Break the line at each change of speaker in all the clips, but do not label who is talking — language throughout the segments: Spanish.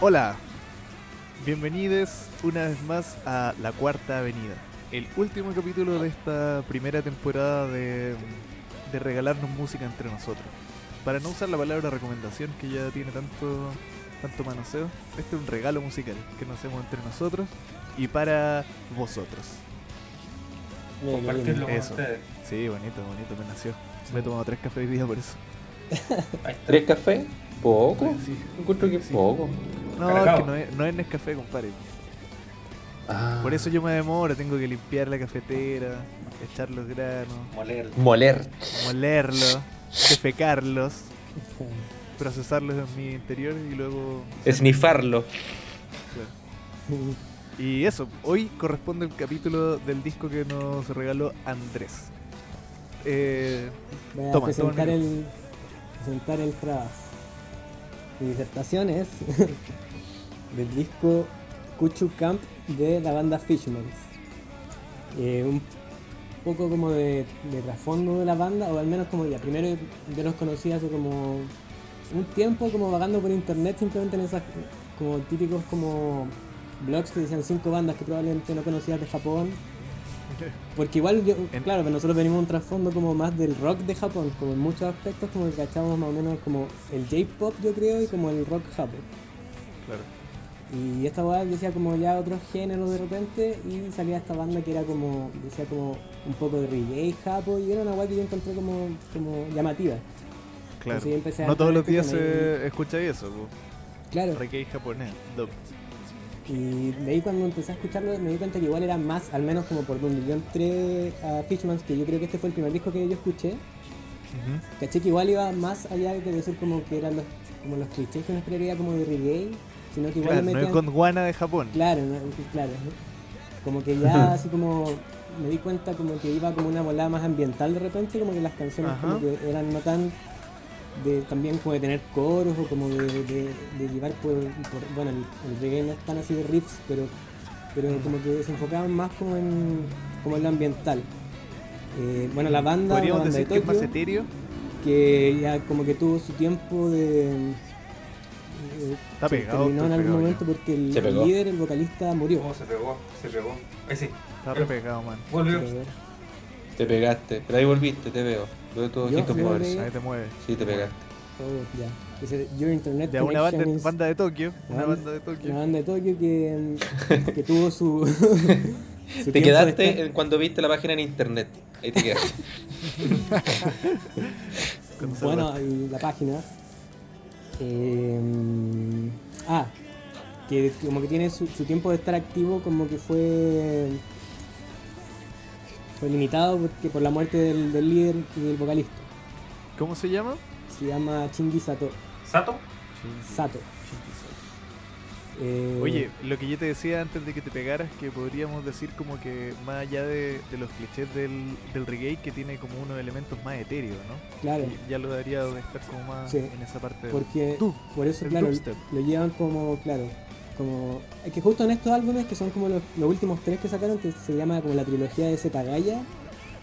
Hola, bienvenidos una vez más a La Cuarta Avenida, el último capítulo de esta primera temporada de, de regalarnos música entre nosotros. Para no usar la palabra recomendación que ya tiene tanto, tanto manoseo, este es un regalo musical que nos hacemos entre nosotros y para vosotros.
Compartirlo con
Eso.
ustedes.
Sí, bonito, bonito, me nació. Me he tomado tres cafés hoy día por eso.
¿Tres cafés? ¿Poco?
Sí.
Encuentro que es
Sí.
poco.
No, es que no es, no es Nescafé, compadre.
Ah.
Por eso yo me demoro, tengo que limpiar la cafetera, echar los granos,
Moler.
Moler.
molerlos, defecarlos, procesarlos en mi interior y luego...
Esnifarlo.
Y eso, hoy corresponde el capítulo del disco que nos regaló Andrés. Eh,
Voy a
Toma,
presentar,
toma el,
presentar el trabajo. Mi disertación es del disco Kuchu Camp de la banda Fishmans. Eh, un poco como de, de trasfondo de la banda, o al menos como ya, primero yo los conocí hace como un tiempo como vagando por internet simplemente en esas como típicos como blogs que decían cinco bandas que probablemente no conocías de Japón porque igual, yo, claro, pero nosotros venimos un trasfondo como más del rock de Japón, como en muchos aspectos como que cachamos más o menos como el J-pop yo creo y como el rock Japón.
claro.
Y esta weá decía como ya otros géneros de repente y salía esta banda que era como, decía como un poco de reggae Japón y era una weá que yo encontré como, como llamativa.
Claro.
Entonces
No todos los días se escucha eso, po.
Claro.
Reiki japonés. dub.
Y de ahí cuando empecé a escucharlo me di cuenta que igual era más, al menos como por donde yo entré a Fishmans, que yo creo que este fue el primer disco que yo escuché,
Ujú.
Caché que igual iba más allá de decir como que eran los, como los clichés que uno esperaría como de reggae, sino que igual
Claro, no
metían...
es Gondwana de Japón.
Claro, no, claro. Como que ya así como me di cuenta como que iba como una volada más ambiental de repente, como que las canciones como que eran no tan de también como de tener coros o como de, de- de llevar por, por- bueno el, el reggae no es tan así de riffs, pero pero como que se enfocaban más como en como en lo ambiental. Eh, bueno la banda, la
Podríamos
banda
decir
de
que es más
Tokio,
etéreo.
que ya como que tuvo su tiempo de eh,
Está
se
pegado,
terminó en algún porque el, líder, el vocalista murió.
Oh, se pegó, se pegó. Ahí sí.
Está re pegado, man.
Volvió.
Pero,
Te pegaste. Pero ahí volviste, te veo. Veo todo
Yo volví-
Ahí te mueves.
Sí, te pegaste.
oh, ya. Ese Your Internet
De una banda,
Connection is
banda de Tokio. Una
Banda-
banda de Tokio.
una banda de Tokio que, que tuvo su, su
Te quedaste
estar-
en- cuando viste la página en internet. Ahí te quedaste.
Bueno, la página. Eh, ah, que como que tiene su, su tiempo de estar activo como que fue fue limitado porque por la muerte del, del líder y del vocalista.
¿Cómo se llama?
Se llama Shinji Sato.
¿Sato?
Sato. Eh,
Oye, lo que yo te decía antes de que te pegaras, que podríamos decir como que más allá de, de los clichés del, del reggae, que tiene como unos elementos más etéreos, ¿no?
claro,
Y ya lo daría de estar como más
Sí.
en esa parte.
porque
Dub,
por eso,
el
claro,
dubstep.
lo llevan como, claro, como... Es que justo en estos álbumes, que son como los, los últimos tres que sacaron, que se llama como la trilogía de Zetagaya,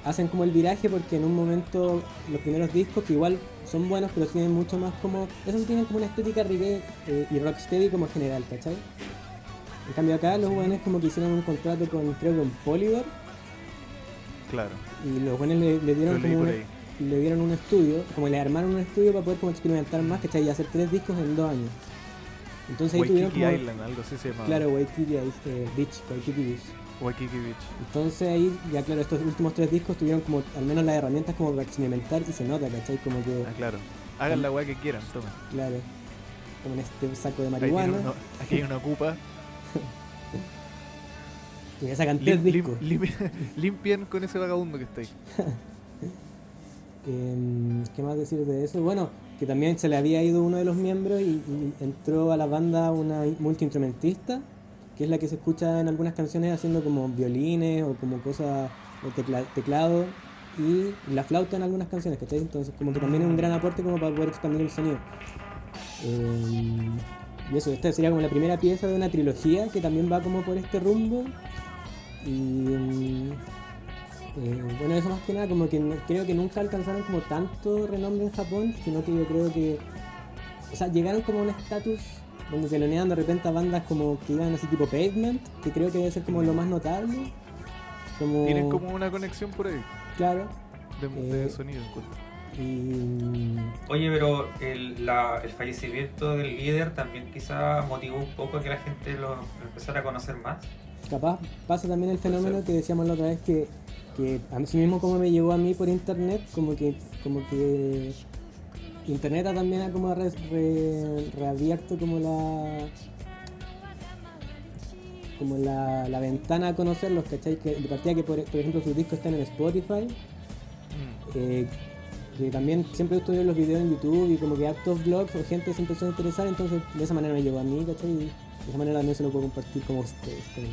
hacen como el viraje porque en un momento los primeros discos, que igual son buenos, pero tienen mucho más como... Esos tienen como una estética reggae eh, y rocksteady como general, ¿cachai? En cambio acá los buenos como que hicieron un contrato con, creo que con Polydor,
Claro,
y los buenos le, dieron como una- le dieron un estudio, como le armaron un estudio para poder como experimentar más, ¿cachai? Y hacer tres discos en dos años. Entonces ahí tuvieron
Waikiki
como...
Island, algo así se llama.
Claro, Waikiki eh, Beach, Waikiki Beach.
Waikiki Beach.
Entonces ahí, ya claro, estos últimos tres discos tuvieron como al menos las herramientas como para experimentar y se nota, ¿cachai? Como que,
Ah, claro. Hagan la weá que quieran, tomen.
claro, como en este saco de marihuana,
uno- aquí hay una ocupa.
y me sacan tres
Lim- lim-
discos.
lim- limpien con ese vagabundo que está ahí.
Em, ¿Qué más decir de eso? Bueno, que también se le había ido uno de los miembros y, y entró a la banda una multiinstrumentista, que es la que se escucha en algunas canciones haciendo como violines o como cosas de tecla- teclado y la flauta en algunas canciones, ¿cachai? Entonces como que también es un gran aporte como para poder expandir el sonido. Em, y eso, esta sería como la primera pieza de una trilogía que también va como por este rumbo. Y em, eh, bueno, eso más que nada, como que creo que nunca alcanzaron como tanto renombre en Japón, sino que yo creo que, o sea, llegaron como a un estatus donde telonean de repente a bandas como que iban así tipo Pavement, que creo que debe ser como lo más notable. Como,
Tienen como una conexión por ahí
Claro.
de, de
Eh,
sonido. encuentro.
Y.
Oye, pero el, la- el fallecimiento del líder también quizá motivó un poco a que la gente lo empezara a conocer más.
Capaz pasa también el fenómeno que decíamos la otra vez que, que a mí mismo como me llegó a mí por internet, como que como que internet también ha como re- re- reabierto como la como la, la ventana a conocerlos, ¿cachai? Que de partida que por, por ejemplo sus discos están en Spotify,
Mm.
eh, que también siempre estuve los videos en YouTube y como que hartos blogs o gente se empezó a interesar, entonces de esa manera me llegó a mí, ¿cachai? Y de esa manera también se lo puedo compartir como ustedes, como,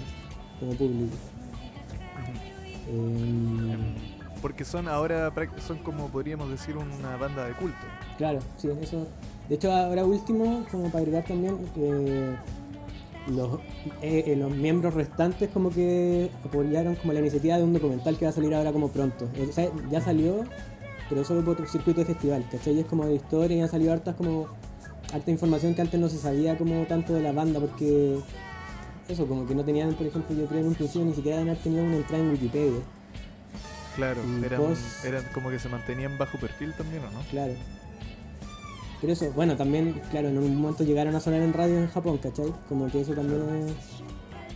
como público. Eh,
Porque son ahora son como podríamos decir una banda de culto.
Claro, sí, eso. De hecho, ahora último, como para agregar también, eh, los, eh, eh, los miembros restantes como que apoyaron como la iniciativa de un documental que va a salir ahora como pronto. O sea, ya salió, pero solo por circuito de festival, ¿cachai? Y es como de historia y han salido hartas como harta información que antes no se sabía como tanto de la banda porque eso, como que no tenían, por ejemplo, yo creo en un principio ni siquiera haber tenido una entrada en Wikipedia,
Claro, eran, eran como que se mantenían bajo perfil también, ¿o no?
claro. Pero eso, bueno, también, claro, en un momento llegaron a sonar en radio en Japón, ¿cachai? Como que eso también es...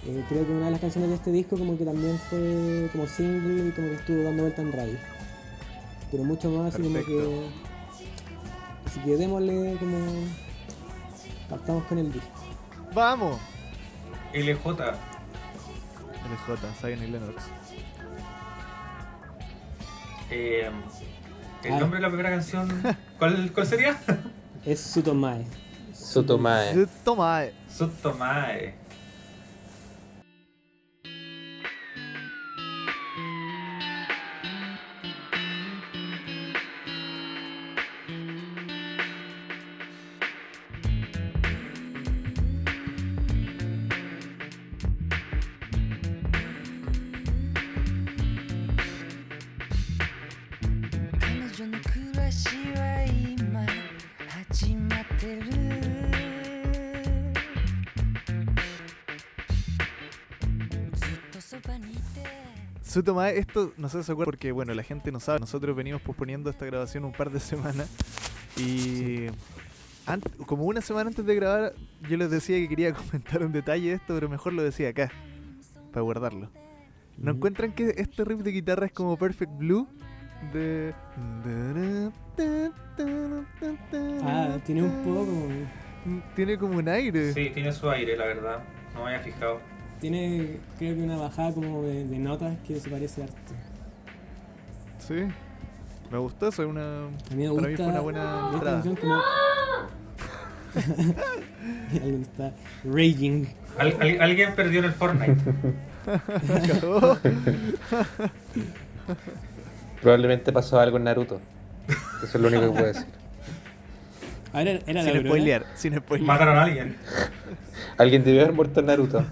eh, creo que una de las canciones de este disco como que también fue como single y como que estuvo dando vuelta en radio. Pero mucho más así como que... Así que démosle como... Partamos con el disco.
¡Vamos!
LJ,
LJ, Zion y Lennox.
eh, el
Ah.
nombre de la primera canción, ¿cuál, cuál sería?
Es Sutomae.
Sutomae.
Toma, eh.
Sutomae,
esto no sé si se acuerdan porque bueno, la gente no sabe, nosotros venimos posponiendo esta grabación un par de semanas y como una semana antes de grabar yo les decía que quería comentar un detalle de esto, pero mejor lo decía acá, para guardarlo. ¿No encuentran que este riff de guitarra es como Perfect Blue? De...
Ah, tiene un poco...
Tiene como un aire.
Sí, tiene su aire, la verdad. No me había fijado.
Tiene creo que una bajada como de, de notas que se parece harto.
Sí. Me gustó eso, es una...
A mí me
Para
gusta
mí fue una buena
esta
entrada.
canción como... Alguien está raging.
Al- al- alguien perdió en el Fortnite.
Probablemente pasó algo en Naruto. Eso es lo único que puedo decir.
A ver, era la
sin
Aurora.
spoilear, sin spoilear.
Mataron a alguien.
Alguien debió haber muerto en Naruto.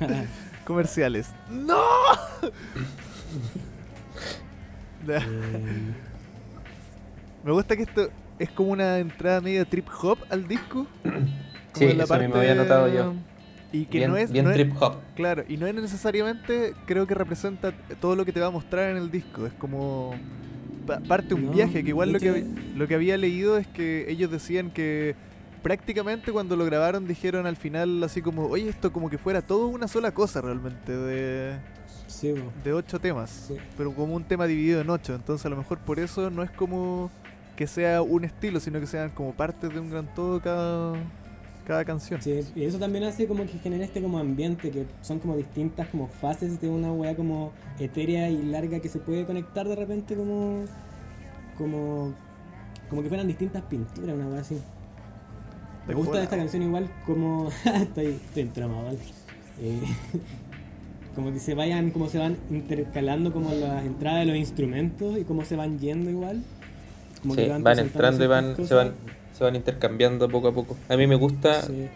Comerciales. ¡No!
Eh,
Me gusta que esto es como una entrada medio trip hop al disco. Como
Sí,
en la
eso mismo había notado yo.
Y que
bien
no es,
bien
no
trip hop.
claro, y no es necesariamente, creo que representa todo lo que te va a mostrar en el disco. Es como pa- parte un
No,
viaje, que igual lo que, lo que había leído es que ellos decían que prácticamente cuando lo grabaron dijeron al final así como, oye, esto como que fuera todo una sola cosa realmente de,
sí,
de ocho temas,
Sí.
pero como un tema dividido en ocho, entonces a lo mejor por eso no es como que sea un estilo, sino que sean como partes de un gran todo cada, cada canción.
Sí, y eso también hace como que genera este como ambiente, que son como distintas como fases de una weá como etérea y larga que se puede conectar de repente como como como que fueran distintas pinturas, una weá así. Me gusta esta canción igual como estoy, estoy entramado, ¿vale? Eh, como que se vayan, como se van intercalando como las entradas de los instrumentos y cómo se van yendo igual. Como
Sí,
que
van
presentando
entrando y van, se van, se van intercambiando poco a poco. A mí me gusta,
Sí.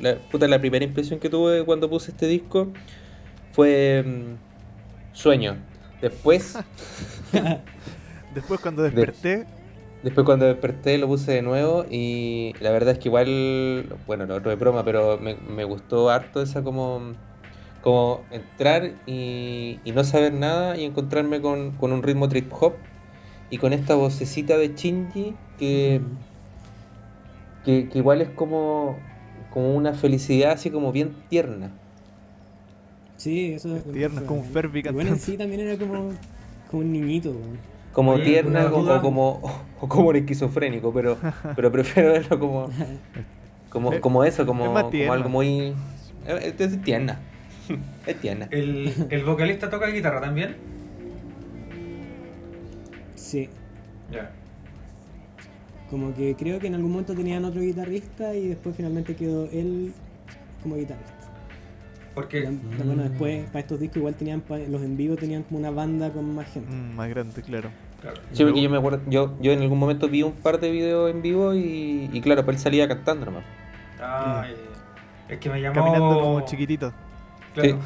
la, puta, la primera impresión que tuve cuando puse este disco fue mm, sueño. Después,
Después cuando desperté,
Después cuando desperté lo puse de nuevo y la verdad es que igual, bueno, lo otro de broma, pero me, me gustó harto esa como, como entrar y, y no saber nada y encontrarme con, con un ritmo trip hop y con esta vocecita de Shinji que, que, que igual es como, como una felicidad así como bien tierna.
Sí, eso es.
Tierno, es como un Ferbi
Y bueno, sí también era como, como un niñito.
Como
Oye,
tierna o, como, o como un esquizofrénico, pero, pero prefiero verlo como, como,
Es-
como eso,
es
como, algo muy... Es, es tierna. Es tierna.
El, el vocalista toca guitarra también.
Sí.
Ya.
Como que creo que en algún momento tenían otro guitarrista y después finalmente quedó él como guitarrista.
Porque
Bueno, después para estos discos igual tenían, pa- los en vivo tenían como una banda con más gente.
Mm, más grande, claro.
Claro,
Sí, porque yo me acuerdo, yo, yo en algún momento vi un par de videos en vivo y, y claro, pues él salía cantando nomás.
Ay, es que me llamó.
Caminando como chiquitito.
Claro,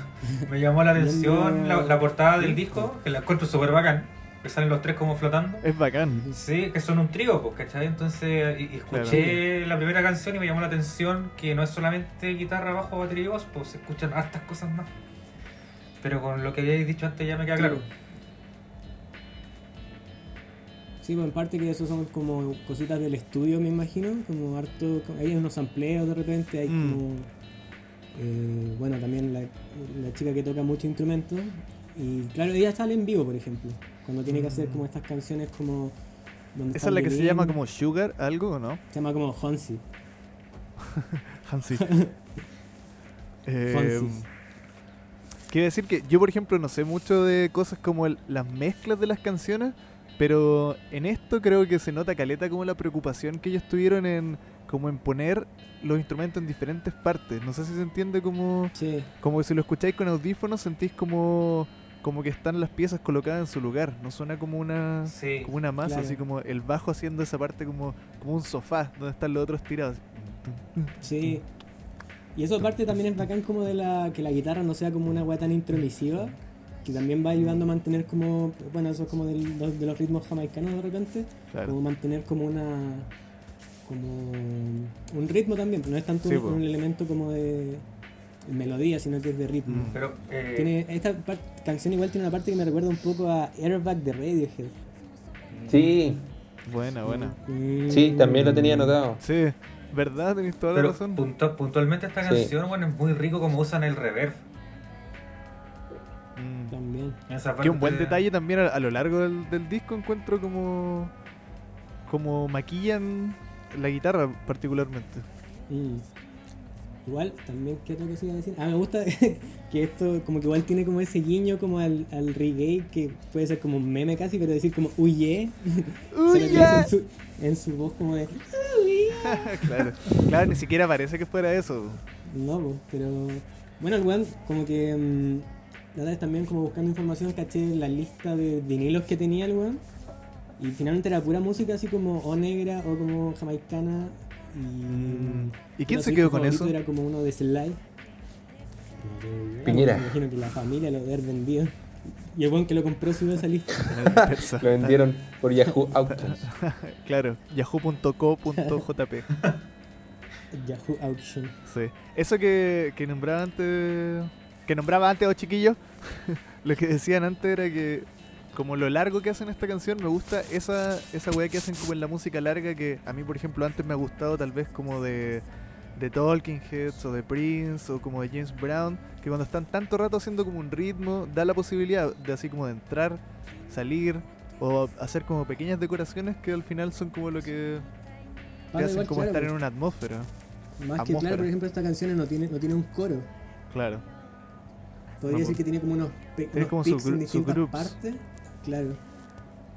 me llamó la atención la, la portada del disco, que la encuentro súper bacán. Que salen los tres como flotando.
Es bacán.
Sí, que son un trío, pues, ¿cachai? Entonces, y, y escuché la primera canción y me llamó la atención que no es solamente guitarra, bajo, batería y voz, pues se escuchan hartas cosas más. Pero con lo que habíais dicho antes ya me queda claro.
Sí, pues en parte que eso son como cositas del estudio, me imagino, como harto, hay unos sampleos de repente, hay
Mm.
como, eh, bueno, también la, la chica que toca muchos instrumentos, y claro, ella sale en vivo, por ejemplo, cuando tiene que hacer como estas canciones como... donde
Esa es la que se llama como Sugar, algo, ¿o no?
Se llama como Honsi.
Hansi. Eh,
Fonsi.
quiero decir que yo, por ejemplo, no sé mucho de cosas como el- las mezclas de las canciones, pero en esto creo que se nota caleta como la preocupación que ellos tuvieron en como en poner los instrumentos en diferentes partes. No sé si se entiende como
Sí,
como que si lo escucháis con audífonos sentís como como que están las piezas colocadas en su lugar. No suena como una
Sí.
como una masa,
Claro.
así como el bajo haciendo esa parte como como un sofá donde están los otros tirados.
sí. Y eso aparte también es bacán como de la que la guitarra no sea como una weá tan intromisiva, que también va ayudando a mantener como, bueno, eso es como del- de los ritmos jamaicanos de repente, como
Claro.
mantener como una como un ritmo también no es tanto
Sí,
un, elemento como de melodía sino que es de ritmo
Mm.
Pero, eh,
tiene esta par- canción igual tiene una parte que me recuerda un poco a Airbag de Radiohead
Sí,
Buena, buena.
Mm.
sí, también lo tenía anotado.
Sí, ¿verdad? Tenéis toda la
pero
razón.
puntualmente esta
Sí.
canción, bueno, es muy rico como usan el reverb.
También
Esa
Que un buen detalle también a, a lo largo del, del disco encuentro como como maquillan la guitarra particularmente.
Mm. igual también qué otra cosa iba a decir ah me gusta que esto como que igual tiene como ese guiño como al, al reggae que puede ser como un meme casi pero decir como huye
¡Uy,
se lo
ya!
dice en su, en su voz como de
claro, claro, ni siquiera parece que fuera eso.
No, pero bueno, el weón como que mm, la otra vez también como buscando información caché la lista de vinilos que tenía el weón y finalmente era pura música así como o negra o como jamaicana y
Mm. ¿Y quién se quedó con eso?
Era como uno de Sly.
Piñera.
Me imagino que la familia lo debe haber vendido. Y el weón que lo compró subió esa lista.
Lo vendieron por Yahoo Auctions.
Claro, yahoo.co.jp.
Yahoo Auction.
Sí. Eso que, que nombraba antes. Que nombraba antes a los chiquillos. lo que decían antes era que. Como lo largo que hacen esta canción, me gusta esa, esa weá que hacen como en la música larga que a mí, por ejemplo, antes me ha gustado tal vez como de, de Talking Heads o de Prince o como de James Brown, que cuando están tanto rato haciendo como un ritmo, da la posibilidad de así como de entrar, salir o hacer como pequeñas decoraciones que al final son como lo que te hacen como
claro,
estar en una atmósfera.
Más que claro, por ejemplo, esta canción no tiene, no tiene un coro.
Claro.
Podría
No,
decir que tiene como unos, pe-
tiene
unos
como
pics en distintas partes. Claro.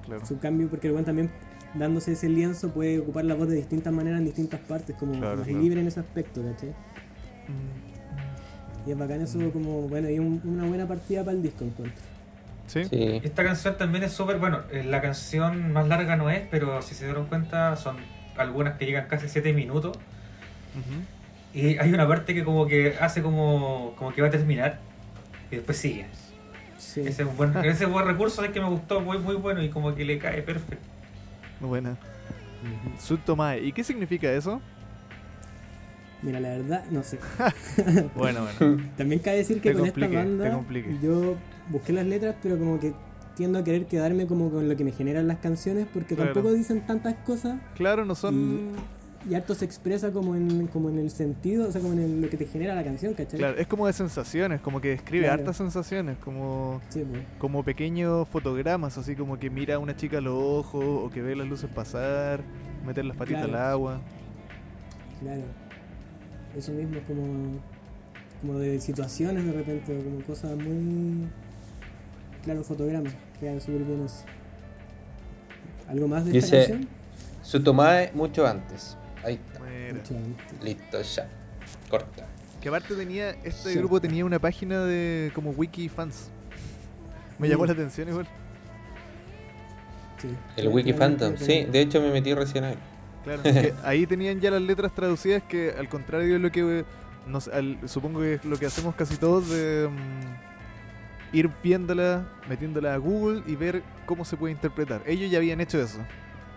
Claro.
Su cambio, porque el weón también dándose ese lienzo puede ocupar la voz de distintas maneras en distintas partes, como
Claro,
más
claro.
libre en ese aspecto, ¿cachai?
Mm,
Y es bacán eso como, bueno, y un- una buena partida para el disco encuentro.
Sí.
Sí.
Esta canción también es súper, bueno, eh, la canción más larga no es, pero si se dieron cuenta son algunas que llegan casi 7 minutos. Y hay una parte que como que hace como, como que va a terminar y después sigue.
Sí.
Ese es un buen, ese buen recurso es que me gustó, muy muy bueno y como que le cae perfecto.
Buena.
Ujú.
Sutomae. ¿Y qué significa eso?
Mira, la verdad, no sé.
Bueno, bueno.
También cabe decir que
Te
con esta
te
banda
complique.
yo busqué las letras, pero como que tiendo a querer quedarme como con lo que me generan las canciones, porque
Claro.
tampoco dicen tantas cosas
Claro, no son.
Y harto se expresa como en, como en el sentido, o sea, como en el- lo que te genera la canción, ¿cachai?
Claro, es como de sensaciones, como que describe
Claro.
hartas sensaciones, como,
Sí, pues.
como pequeños fotogramas, así como que mira a una chica a los ojos o que ve las luces pasar, meter las patitas
Claro.
al agua.
Claro. Eso mismo es como, como de situaciones de repente, como cosas muy. Claro, fotogramas. Quedan súper bien eso. ¿Algo más de esta
Dice-
canción?
Sutomae mucho antes. Ahí está.
Mira.
Listo, ya. Corta.
Que aparte tenía, este
Sí.
grupo tenía una página de como wiki fans. Me llamó
Mm.
la atención igual.
Sí.
El Wiki Phantom. Sí, de hecho me metí recién ahí.
Claro, que ahí tenían ya las letras traducidas que al contrario de lo que nos, al- supongo que es lo que hacemos casi todos de mm, ir viéndola, metiéndola a Google y ver cómo se puede interpretar. Ellos ya habían hecho eso.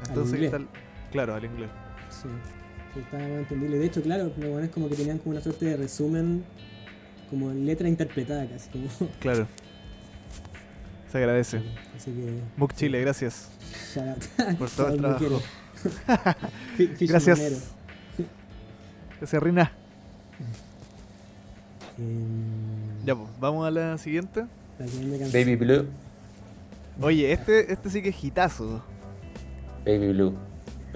Entonces,
inglés.
tal- claro, al inglés.
Sí, sí, está más entendible. De hecho, claro, lo bueno es como que tenían como una suerte de resumen, como letra interpretada casi. Como,
Claro. Se agradece.
así que.
Muk Chile, gracias
shout out.
por todo el trabajo. Gracias. Gracias, Rina.
Em,
Ya, pues, vamos a la siguiente.
la.
Baby Blue.
Oye, este, este sí que es hitazo.
Baby Blue.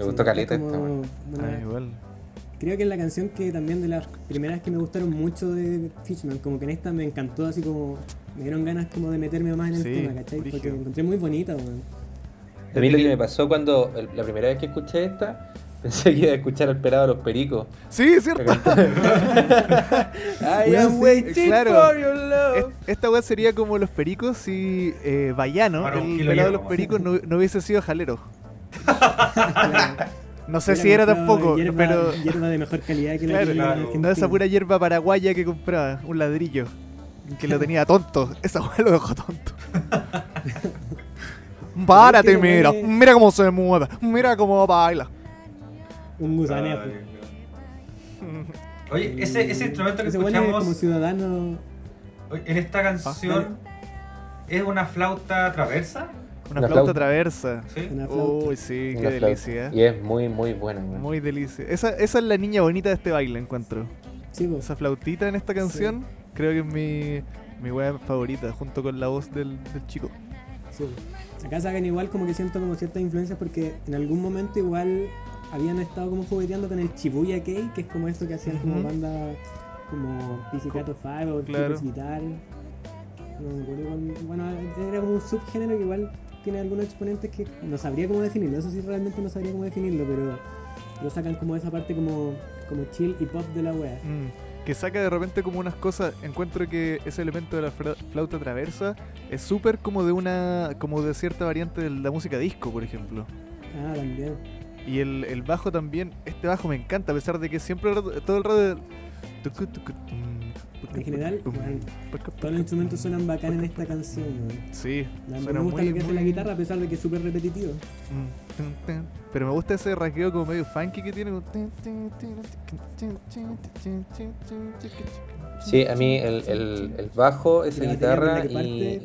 Me gustó caleta
como
esta,
Ah, igual.
Creo que es la canción que también de las primeras que me gustaron mucho de Fishman, como que en esta me encantó así como me dieron ganas como de meterme más en el
Sí,
tema, ¿cachai? Porque la encontré muy bonita, weón.
A mí lo que me pasó cuando el- la primera vez que escuché esta, pensé que iba a escuchar al pelado de los pericos.
Sí, es cierto.
I am waiting
claro.
for your love.
Es- Esta weá sería como los pericos si eh, Bayano, el pelado de los pericos, no, no hubiese sido jalero. No sé si era tampoco,
hierba,
pero.
hierba de mejor calidad que la
Claro,
que
claro.
No esa pura hierba paraguaya que compraba, un ladrillo. Que lo tenía tonto. Esa weá lo dejó tonto. Párate, mira. Mira cómo se mueve. Mira cómo baila.
Un gusanejo.
No. Oye, ese, ese instrumento que
Ese weón es como
escuchamos
ciudadano.
en esta canción es una flauta traversa.
Una,
Una
flauta
flauta.
traversa.
¿Sí?
Una flauta.
Uy, sí, qué
flauta.
delicia.
Y es muy, muy buena, weón.
Muy delicia. Esa, esa es la niña bonita de este baile, encuentro.
Sí, pues.
Esa flautita en esta canción, creo que es mi, mi wea favorita, junto con la voz del, del chico.
Sí. Acá sacan igual como que siento como ciertas influencias porque en algún momento igual habían estado como jugueteando con el Shibuya Kei, que es como esto que hacían como
Ujú.
banda como Pizzicato 5 o
Claro.
Guitar. No me acuerdo cuál- bueno, era como un subgénero que igual tiene algunos exponentes que no sabría cómo definirlo, eso sí realmente no sabría cómo definirlo, pero lo sacan como esa parte como, como chill y pop de la wea.
Mm, que saca de repente como unas cosas. Encuentro que ese elemento de la flauta traversa es súper como de una. como de cierta variante de la música disco, por ejemplo.
Ah, también.
Y el, el bajo también, este bajo me encanta, a pesar de que siempre todo el rato.
En general,
man,
todos los instrumentos suenan bacán en esta canción. Man.
Sí,
me gusta
muy,
lo que hace la guitarra a pesar de que es súper repetitivo.
Pero me gusta ese rasgueo como medio funky que tiene.
Sí, a mí el, bajo, esa guitarra
la
y,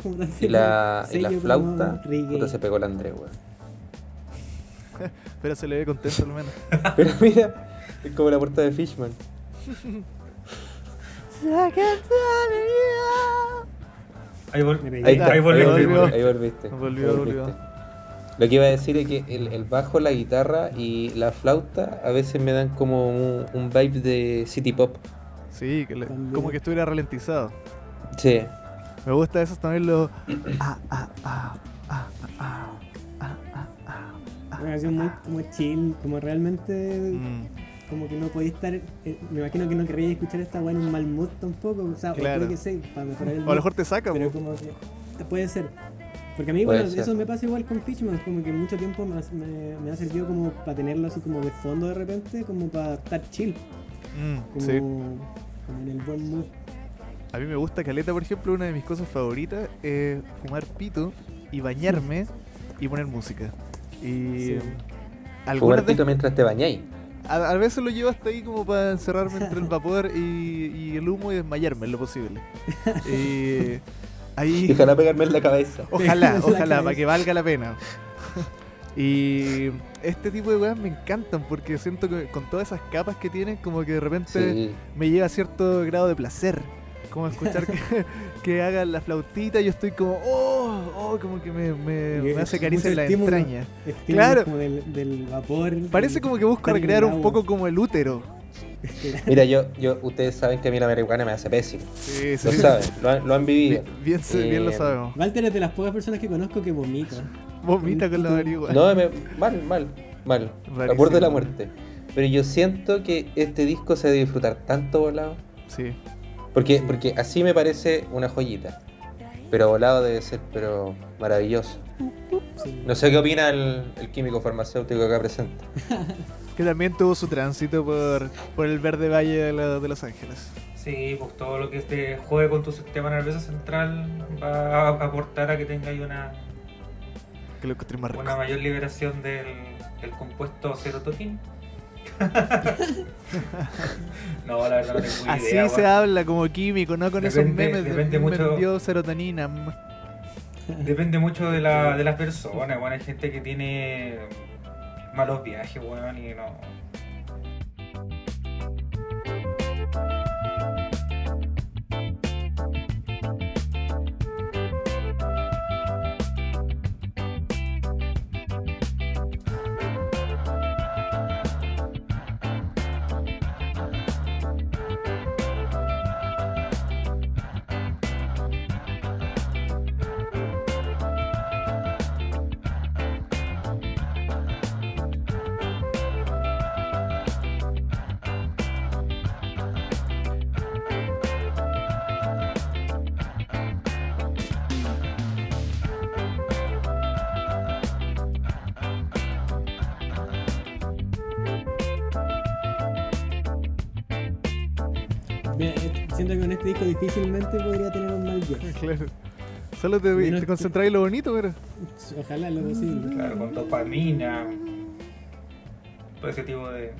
la, flauta. Puta, se pegó el André, weón.
Pero se le ve contento al menos.
Pero mira, es como la puerta de Fishman.
Ahí, vol-.
Ahí,
ahí,
está, ahí
volviste.
volvió.
ahí volviste.
Volvió,
ahí
volvió.
volviste. Lo que iba a decir es que el, el bajo, la guitarra y la flauta a veces me dan como un, un vibe de city pop.
Sí, que le-
También.
como que estuviera ralentizado.
Sí,
Me gusta eso también. Ah, ah, ah, ah, ah, ah, ah, ah,
Una canción muy chill, como realmente
Mm,
como que no podía estar, eh, me imagino que no querría escuchar esta weá en un mal mood tampoco, o sea,
Claro.
o que sí, para mejorar el
O a lo mejor te saca,
pero como que puede ser. Porque a mí,
Puede
bueno,
ser.
eso me pasa igual con Fishman, como que mucho tiempo me, ha- me- me ha servido como para tenerlo así como de fondo de repente, como para estar chill,
Mm,
como,
sí.
como en el buen mood.
A mí me gusta Caleta, por ejemplo, una de mis cosas favoritas es fumar pito y bañarme y poner música. Y
Sí.
algunas
Fumar
de-
pito mientras te bañáis.
A, a veces lo llevo hasta ahí como para encerrarme entre el vapor y, y el humo y desmayarme en lo posible. Y ahí,
Y ojalá pegarme en la cabeza.
ojalá, ojalá, para que valga la pena. Y este tipo de weas me encantan porque siento que con todas esas capas que tienen, como que de repente
Sí.
me lleva a cierto grado de placer. Como escuchar que, que hagan la flautita, yo estoy como, oh, oh, como que me, me, hace caricia en la
estímulo.
entraña. Claro.
como del, del vapor.
Parece
del-
como que busco recrear un poco como el útero.
Mira, yo, yo, ustedes saben que a mí la marihuana me hace pésimo.
Sí,
Lo saben, lo han, lo han vivido.
Bien, bien, bien lo
Eh,
sabemos.
Walter es de las pocas personas que conozco que vomita.
Vomita con la marihuana.
No, me- mal, mal, mal. Al
Rarísimo.
borde de la muerte. Pero yo siento que este disco se debe disfrutar tanto volado.
Sí.
Porque, porque así me parece una joyita. Pero volado debe ser, pero maravilloso.
Sí.
No sé qué opina el, el químico farmacéutico acá presente.
Que también tuvo su tránsito por, por el verde valle de, la- de Los Ángeles.
Sí, pues todo lo que este juegue con tu sistema nervioso central va a aportar a que tengáis una,
Que lo encontré más rico.
una mayor liberación del, del compuesto serotonin. no, la verdad no tengo
Así
idea.
se habla como químico, no con esos memes de
depende
me
mucho-
vendió serotonina.
Depende mucho de la, de las personas, bueno, hay gente que tiene malos viajes, weón, y no.
Mira, eh, siento que con este disco difícilmente podría tener un mal viaje.
Claro. Solo te,
Menos-
te concentras en lo bonito, pero.
Ojalá lo posible.
Claro, con dopamina, todo ese tipo de.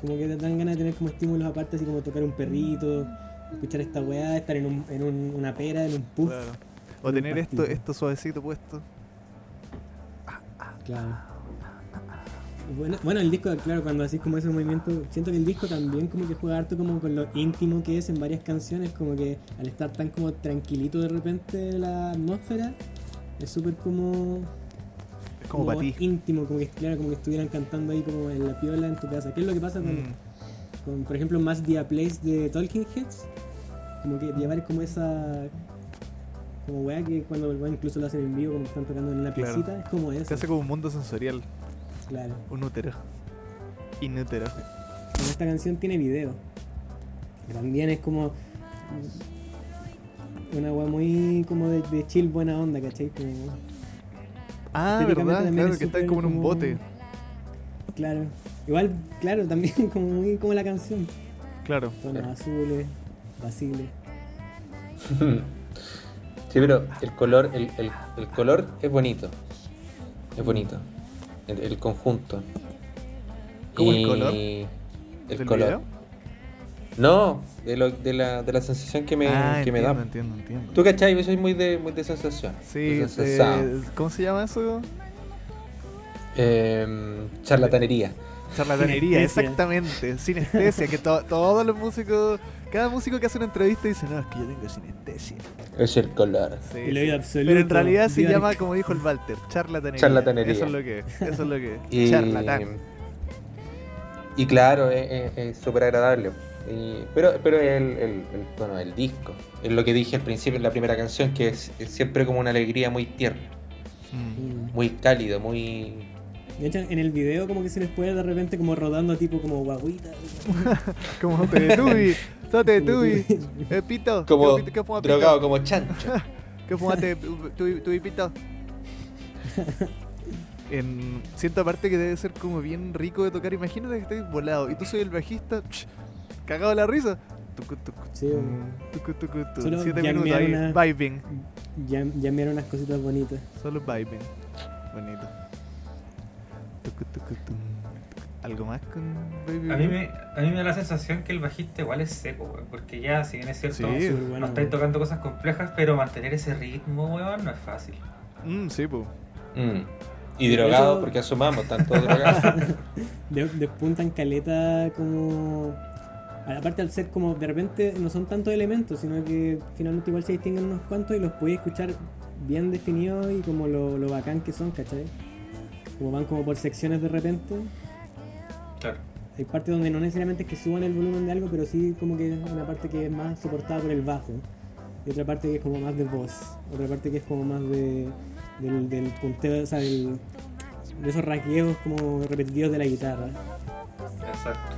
Como que te dan ganas de tener como estímulos aparte, así como tocar un perrito, escuchar esta weá, estar en, un, en un- una pera, en un puff.
Claro. O tener esto, esto suavecito puesto.
Claro. Bueno, bueno, el disco, claro, cuando haces como ese movimiento, siento que el disco también como que juega harto como con lo íntimo que es en varias canciones, como que al estar tan como tranquilito de repente la atmósfera, es súper como...
Es como para ti.
íntimo, como que, claro, como que estuvieran cantando ahí como en la piola en tu casa. ¿Qué es lo que pasa con,
Mm.
con, por ejemplo, Más Dia Place de Talking Heads? Como que llevar como esa... Como weá que cuando incluso lo hacen en vivo, como están tocando en una
Claro.
piecita, es como eso.
Se hace como un mundo sensorial.
Claro.
Un útero. Inútero.
Esta canción tiene video. También es como una weá muy como de, de chill buena onda, ¿cachai? Como,
Ah, verdad, claro,
es
que está como en un
como-
bote.
claro. Igual, claro, también como muy como la canción.
Claro.
Tonos azules, vaciles.
Sí, pero el color, el, el- el color es bonito. Es bonito. El, el conjunto.
¿Cómo el
Y-
color?
El
¿Del
color.
video?
No, de, lo- de, la, de la sensación que me,
ah,
que me
entiendo,
da.
entiendo, entiendo.
Tú cachai, yo soy muy de, muy de sensación.
Sí,
de.
¿cómo se llama eso?
Em, charlatanería.
Charlatanería, exactamente. Sinestesia, que to- todos los músicos, cada músico que hace una entrevista dice, no, es que yo tengo sinestesia.
Es el color.
Sí,
El
sí.
oído absoluto.
Pero en realidad se llama, como dijo el Walter, charlatanería.
Charlatanería.
Eso es lo que es. Eso es lo que es.
Y,
Charlatán.
y claro, es- súper agradable. Y- pero pero el, el, el tono del disco. Es lo que dije al principio en la primera canción, que es, es siempre como una alegría muy tierna,
Mm.
Mm.
muy cálido, muy.
De hecho, en el video como que se les puede de repente como rodando tipo como guaguita.
Como Teletubby. Teletubby.
Como
Eh, Pito.
Como
¿qué, qué fuma,
drogado,
Pito?
como chancho.
¿Qué fumaste, tu, tu, tu Pito? En, siento aparte que debe ser como bien rico de tocar. Imagínate que estés volado y tú soy el bajista, cagado de la risa. Tucu, tucu,
Sí,
tucu, tucu, tucu,
Solo
Siete minutos ahí,
una-
vibing.
ya, ya enviaron unas cositas bonitas.
Solo vibing. Bonito. Tucu, tucu, tum. ¿Algo más con Baby
A mí, me, a mí me da la sensación que el bajista igual es seco, weón. Porque ya, si bien es cierto,
Sí,
no
bueno.
estáis tocando cosas complejas, pero mantener ese ritmo, weón, no es fácil.
Mm, sí, pues.
Mm. Y drogado,
Eso-
porque asumamos, están todos drogados.
De- despuntan caleta como. Aparte al ser como de repente no son tantos elementos, sino que finalmente igual se distinguen unos cuantos y los podéis escuchar bien definidos y como lo, lo bacán que son, ¿cachai? Como van como por secciones de repente.
Claro.
Hay partes donde no necesariamente es que suban el volumen de algo, pero sí como que es una parte que es más soportada por el bajo. Y otra parte que es como más de voz. Otra parte que es como más de del, del punteo, o sea, del- de esos rasgueos como repetitivos de la guitarra.
Exacto.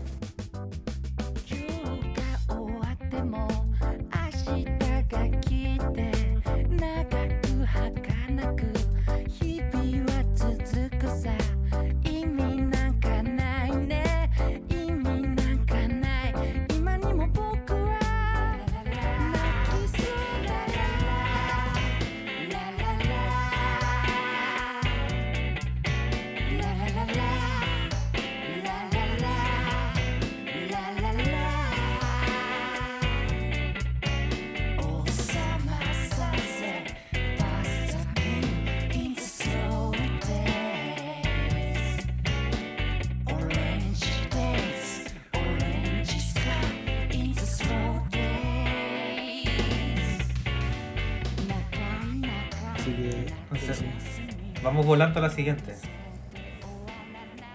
Volando a la siguiente.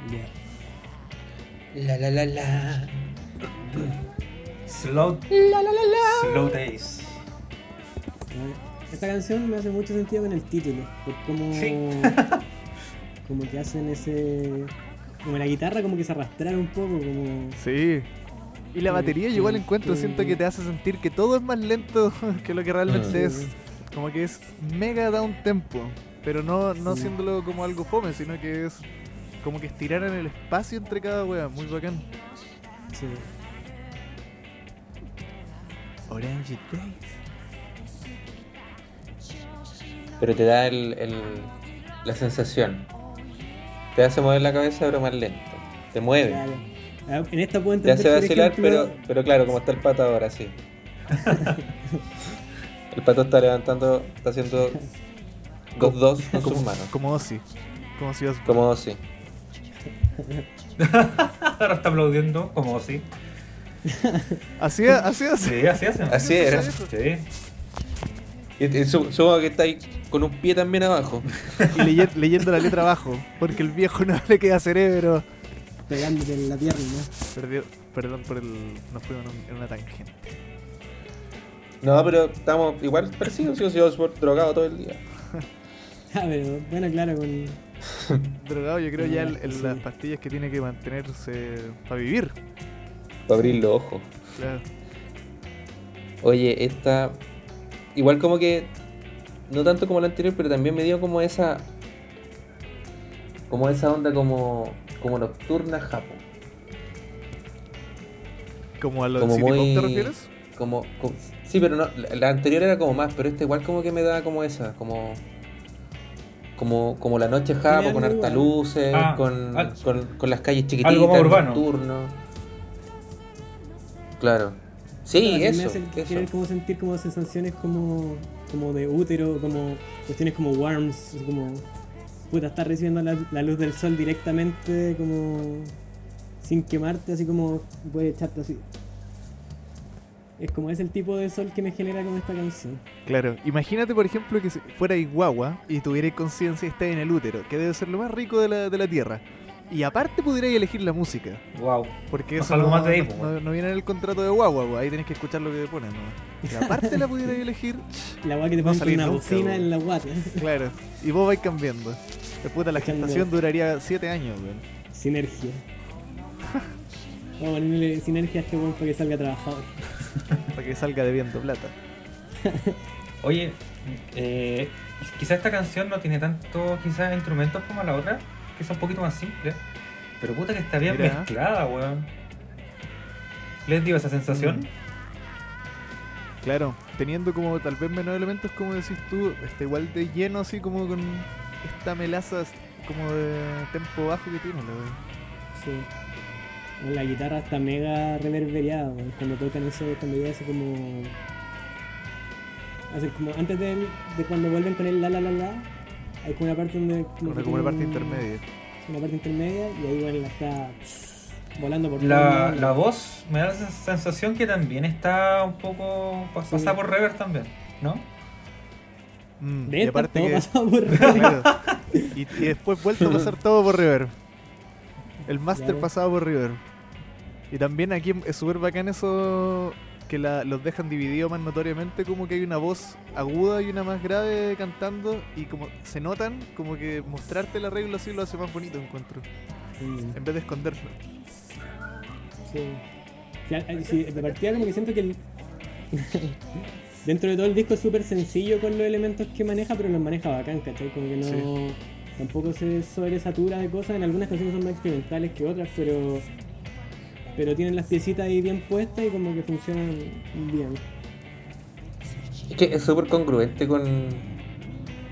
Ya.
La la la la.
Slow, Slow Days.
Ah, Esta canción me hace mucho sentido con el título, por cómo,
Sí.
como que hacen ese, como la guitarra como que se arrastrar un poco, como
Sí. Y la batería yo igual encuentro, siento que te hace sentir que todo es más lento que lo que realmente
Mm.
es. Como que es mega down tempo. Pero no, no
Sí.
haciéndolo como algo fome, sino que es como que estiraran el espacio entre cada wea. Muy bacán.
sí.
Orange Days.
Pero te da el, el- la sensación. Te hace mover la cabeza, pero más lento. Te mueve.
Claro. Ah, En esta puedo
Te
entender,
hace
por
vacilar,
ejemplo,
pero, pero claro, como está el pato ahora, sí. el pato está levantando, está haciendo dos dos con sus manos.
Como Ozzy. Como si Osbourne.
Como sí.
Ahora está aplaudiendo, como así.
Así, así, así.
Sí, así hacen.
Así era.
Sí.
Y, y su- supongo que está ahí con un pie también abajo.
Y leye- leyendo la letra abajo. Porque el viejo no le queda cerebro.
pegándote en la pierna.
Perdió, perdón por el. Nos fuimos en, un- en una tangente.
No, pero estamos igual parecidos. Yo soy Osborne drogado todo el día.
Ah, pero bueno, claro, con
Drogado, yo creo ya
Sí.
las pastillas que tiene que mantenerse para vivir.
Para abrir los ojos.
Claro.
Oye, esta. Igual como que. No tanto como la anterior, pero también me dio como esa. Como esa onda como. Como nocturna japo.
Como a lo
Como
City Pop,
muy-
¿te refieres?
Como, como- sí, pero no, la, la anterior era como más, pero esta igual como que me da como esa, como como, como la noche japo,
Tiene
con harta luces,
Ah,
con,
al-
con, con las calles chiquititas,
algo más urbano.
nocturno. Claro. Sí,
Claro, me
eso,
hace
eso.
querer como sentir como sensaciones como, como de útero, como cuestiones como worms, como puta, estás recibiendo la, la luz del sol directamente, como sin quemarte, así como puedes echarte así. Es como es el tipo de sol que me genera con esta canción.
Claro. Imagínate, por ejemplo, que si fuera guagua y tuvierais conciencia y estáis en el útero, que debe ser lo más rico de la, de la tierra. Y aparte pudierais elegir la música.
Wow.
Porque eso
algo
no,
más de ahí,
no-
po,
no- no viene en el contrato de guagua, po. ahí tenés que escuchar lo que ponen. ¿no? Y aparte la pudierais elegir,
La weá que te
No
ponen con una bocina
weón.
en la guata.
claro. Y vos vais cambiando. Después de la gestación duraría 7 años, weón.
Sinergia. Vamos a ponerle sinergia a este weón para que salga trabajador.
Para que salga debiendo plata.
Oye, eh, quizás esta canción no tiene tanto quizás instrumentos como la otra, que es un poquito más simple. Pero puta que está bien
Mira.
mezclada, weón. ¿Les dio esa sensación?
Claro. teniendo como tal vez menos elementos, como decís tú, está igual de lleno así como con esta melaza como de tempo bajo que tiene, la.
Sí. La guitarra está mega reverberiada weón, cuando tocan eso, cuando llega ese como. Hacen como antes de, de cuando vuelven con el la la la la, hay como una parte donde.
Como una, como una parte
un-
intermedia.
Una parte intermedia y ahí bueno la está volando por
La, la voz me da la sensación que también está un poco pas-
Sí.
pasada por reverb también, ¿no?
Mm,
De
y
esta
aparte
todo
que,
pasado por
claro, y, y después vuelto a pasar todo por River. El master pasado por River. Y también aquí es súper bacán eso que la- los dejan divididos más notoriamente, como que hay una voz aguda y una más grave cantando y como se notan, como que mostrarte el arreglo así lo hace más bonito encuentro, en vez de esconderlo.
sí. De partida como que siento que el- dentro de todo el disco es súper sencillo con los elementos que maneja, pero los maneja bacán, ¿cachai? Como que no...
Sí.
Tampoco se sobresatura de cosas, en algunas canciones son más experimentales que otras, pero... Pero tienen las piecitas ahí bien puestas y como que funcionan bien.
Es que es súper congruente con,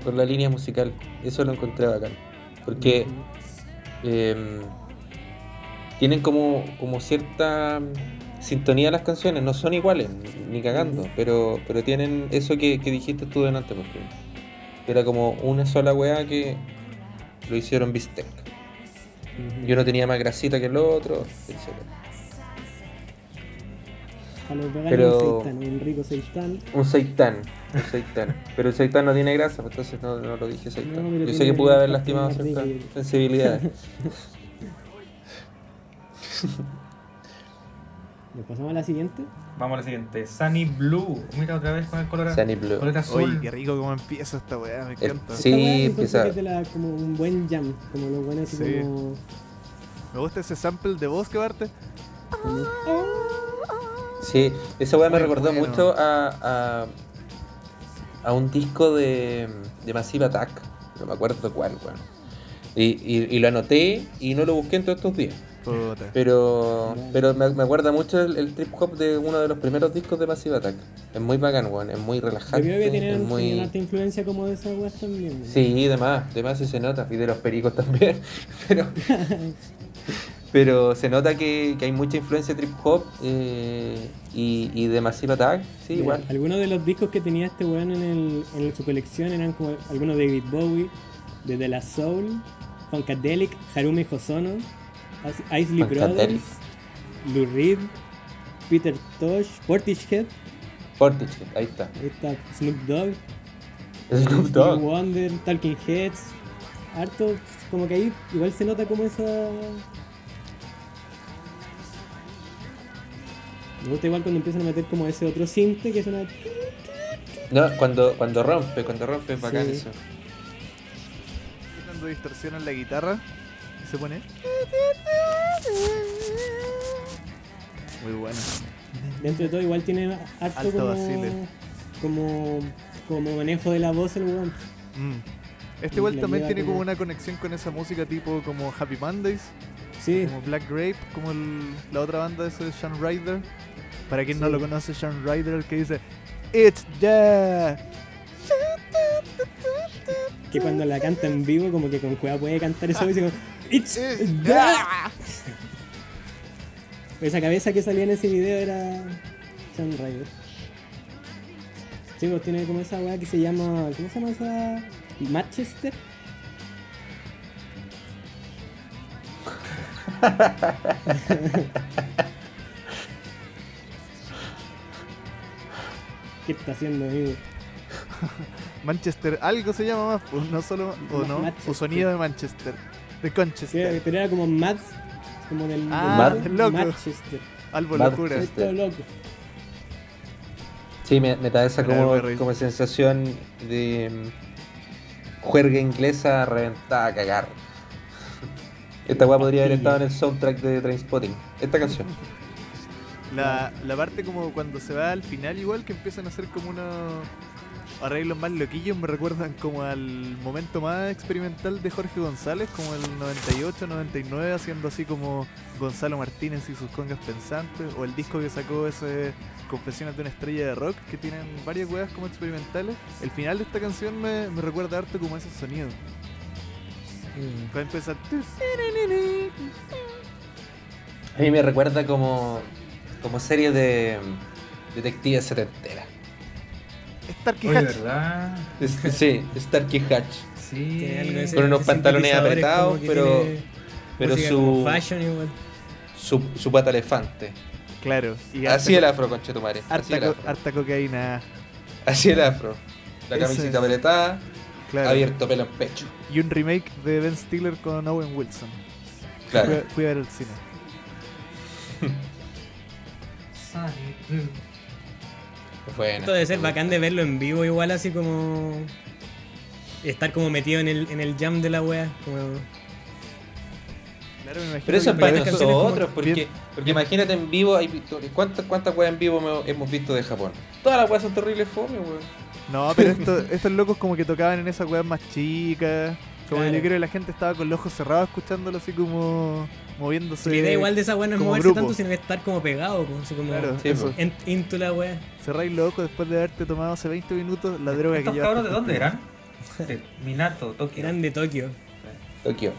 con la línea musical. Eso lo encontré bacán. Porque eh, tienen como, como cierta sintonía las canciones, no son iguales, ni cagando, pero, pero tienen eso que, que dijiste tú delante, porque era como una sola weá que lo hicieron bistec.
Ujú.
Y uno tenía más grasita que el otro, etc.
A los veganos
Pero-
un seitán, un rico seitán.
Un seitán, un seitán. Pero el seitán no tiene grasa, pues entonces no, no lo dije seitán.
No,
Yo sé que pude haber lastimado ciertas sensibilidades.
¿Nos pasamos a la siguiente?
Vamos a la siguiente. Sunny Blue. Mira otra vez con el color,
Sunny Blue.
color azul.
Oye, qué rico como empieza esta weá, me
El-
encanta.
sí.
Esta weá encuentro
empieza-
que es de la- como un buen jam, como los buenos así
Sí.
como...
Me gusta ese sample de voz que parte.
Sí, esa weá me recordó
bueno.
mucho a, a, a un disco de, de Massive Attack. No me acuerdo cuál, weón. Y, y, y lo anoté y no lo busqué en todos estos días.
Puta.
Pero, pero me, me acuerda mucho el, el trip hop de uno de los primeros discos de Massive Attack. Es muy bacán, weón. Es muy
Yo
relajante.
creo que tienen,
es muy...
tienen influencia como de esas weas también. ¿no?
Sí, demás, demás sí se nota, y de los pericos también, pero, pero se nota que, que hay mucha influencia trip hop eh, y, y de Massive Attack, sí,
Mira,
igual.
Algunos de los discos que tenía este weón en, el, en su colección eran como algunos de David Bowie, de De La Soul, Funkadelic, Harumi Hosono, Isley. Brothers, Lou Reed, Peter Tosh, Portishead,
Portishead, ahí está.
ahí está Snoop Dogg,
Snoop Dogg.
Wonder, Talking Heads, harto, como que ahí igual se nota como esa... Me gusta igual cuando empiezan a meter como ese otro cinte que es una...
No, cuando, cuando rompe, cuando rompe es bacán
Sí.
eso.
Cuando distorsionan la guitarra y se pone. Muy bueno.
Dentro de todo igual tiene harto
Alto
como,
vacile.
como, como manejo de la voz el weón.
Mm. Este igual también tiene como una conexión con esa música tipo como Happy Mondays,
Sí,
como Black Grape, como el- la otra banda de ese de Sean Ryder. Para quien no lo conoce, Sean Ryder, el que dice It's yeah.
que cuando la canta en vivo como que con cueva puede cantar esa voz y como It's
It's
that". Esa cabeza que salía en ese video era Sean Ryder. Sí, pues tiene como esa weá que se llama. ¿Cómo se llama esa? Manchester. ¿Qué está haciendo, amigo?
Manchester, algo se llama más, pues no solo, o no,
Manchester.
o sonido de Manchester, de Conchester,
pero era como Mad. Como del.
Ah,
del-
loco.
Manchester.
locura.
Sí.
Esto loco.
Sí, me, me da esa como, como sensación de mm, juerga inglesa reventada a cagar. Esta weá podría haber estado en el soundtrack de Trainspotting. Esta canción.
La, la parte como cuando se va al final igual que empiezan a hacer como una arreglos más loquillos me recuerdan como al momento más experimental de Jorge González, como el 98, 99, haciendo así como Gonzalo Martínez y sus congas pensantes, o el disco que sacó ese Confesiones de una estrella de rock, que tienen varias weas como experimentales. El final de esta canción me, me recuerda harto como ese sonido.
Mm.
Cuando empieza...
A mí me recuerda como, como serie de detectives setentera.
Starkey
Oye,
Hatch.
¿verdad?
Es- Sí, Starkey Hatch.
Sí.
Ese-
Con unos pantalones apretados, pero- Pero su,
fashion igual.
su, su pata elefante.
Claro. Y
Así el afro, conchetumare. Así
Harta,
el
co- harta cocaína,
Así el afro. La
Ese-
camisita apretada,
claro.
abierto pelo en pecho.
Y un remake de Ben Stiller con Owen Wilson. Fui,
Claro.
a- fui a ver el cine.
Esto debe ser bacán de verlo en vivo igual así como... Estar como metido en el, en el jam de la wea. Como...
Claro, me imagino
Pero eso es
que
para
canciones como
nosotros, porque, porque imagínate en vivo, hay, ¿cuántas, cuántas weas en vivo hemos visto de Japón? Todas las weas son terribles fome, weón.
No, pero esto- estos locos como que tocaban en esas weas más chicas. Como
Claro.
yo creo que la gente estaba con los ojos cerrados escuchándolo así como moviéndose.
la idea igual de esa wea no es
como
moverse
grupo.
tanto, sino que estar como pegado, pues, así como
Claro,
Sí,
eso.
en- into la wea.
Cerráis los ojos después de haberte tomado hace 20 minutos la droga que
¿Estos
llevaste
cabros de dónde eran? De Minato, Tokio.
Eran de Tokio.
Tokio.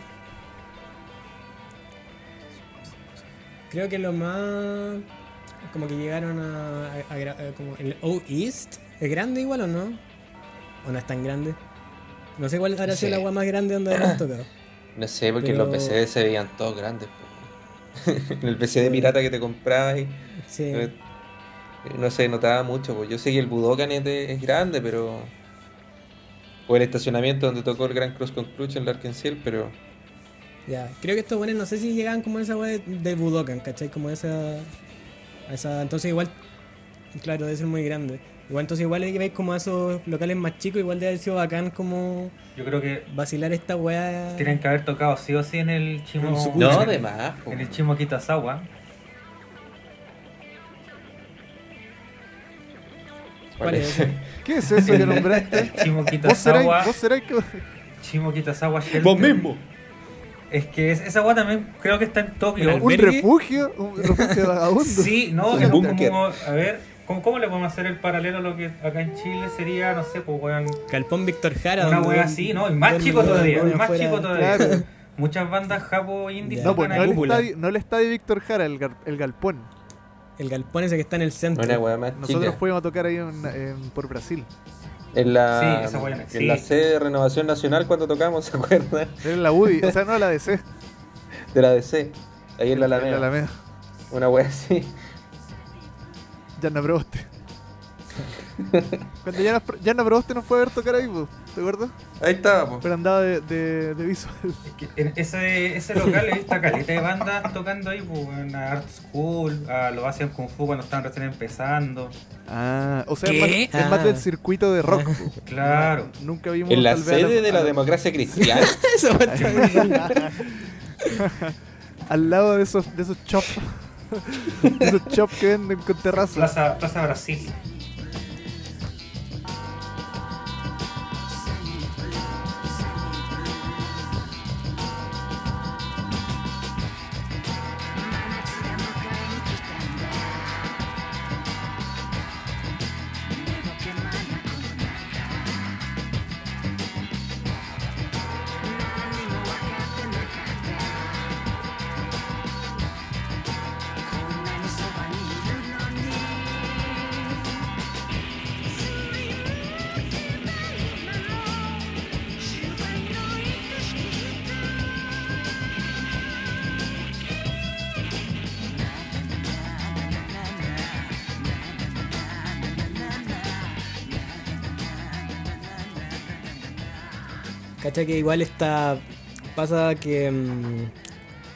Creo que lo más... Como que llegaron a... a- a como el O East. ¿Es grande igual o no? ¿O no es tan grande? No sé cuál habrá sido
Sí.
la wea más grande donde habrán tocado.
No sé, porque
Pero-
los PC se veían todos grandes. en el PC de pirata que te comprabas, y,
Sí.
no se notaba mucho. Pues. Yo sé que el Budokan es, de- es grande, pero. O el estacionamiento donde tocó el Gran Cross con Clutch en Larkensiel, pero.
Ya, creo que estos buenos no sé si llegaban como a esa weá de, de Budokan, ¿cachai? Como esa, a esa. Entonces igual, claro, debe ser muy grande. Igual entonces igual que veis como a esos locales más chicos, igual debe haber sido bacán como
Yo creo que
vacilar esta weá.
tienen que haber tocado sí o sí en el Chimo.
No, de más. po.
En el Chimo Kitazawa.
¿Cuál es ese?
¿Qué es eso que nombraste?
El Chimo
¿Vos
Kitazawa.
serás, vos serás que...
Chimo Kitazawa Shelter.
Vos mismo.
Es que es- esa agua también creo que está en Tokio.
¿En
¿Un
¿Albergue?
refugio? ¿Un refugio de vagabundo?
Sí, no,
Un
es como, a ver, ¿cómo, ¿cómo le podemos hacer el paralelo a lo que acá en Chile sería, no sé, pues weón,
Galpón Víctor Jara.
una wea así, ¿no? Y más chico todavía, y más chico todavía.
Claro.
Muchas bandas japo indie.
No, pues
tocan
no el, estadio, no el estadio Víctor Jara, el, gar- el galpón.
El galpón ese que está en el centro.
Una weá más
Nosotros
chica.
fuimos a tocar ahí en- en- por Brasil.
En la,
Sí, esa weá no
en la
existe.
sede de Renovación Nacional cuando tocamos, ¿se acuerdan?
Era la UDI, o sea, no la DC.
De la DC. Ahí en la
En la
Alameda.
Alameda.
Una wea así.
Yana Proboste. Cuando Yana, Yana Proboste nos fue a ver tocar ahí, ¿te acuerdas?
Ahí estaba, po.
Pero andaba de, de, de visual.
Es que en ese, ese local está caleta de bandas tocando ahí, pues, en Art School, a lo hacían Kung Fu cuando estaban recién empezando.
Ah, o sea,
¿Qué?
es más, es más
Ah.
del circuito de rock. po.
Claro.
Nunca vimos
En la
tal vez, a
sede de la democracia cristiana.
Buena.
Al lado de esos, de esos chops. Esos chops que venden con terraza.
Plaza, Plaza Brasil.
Cacha que igual está. Pasa que. mm,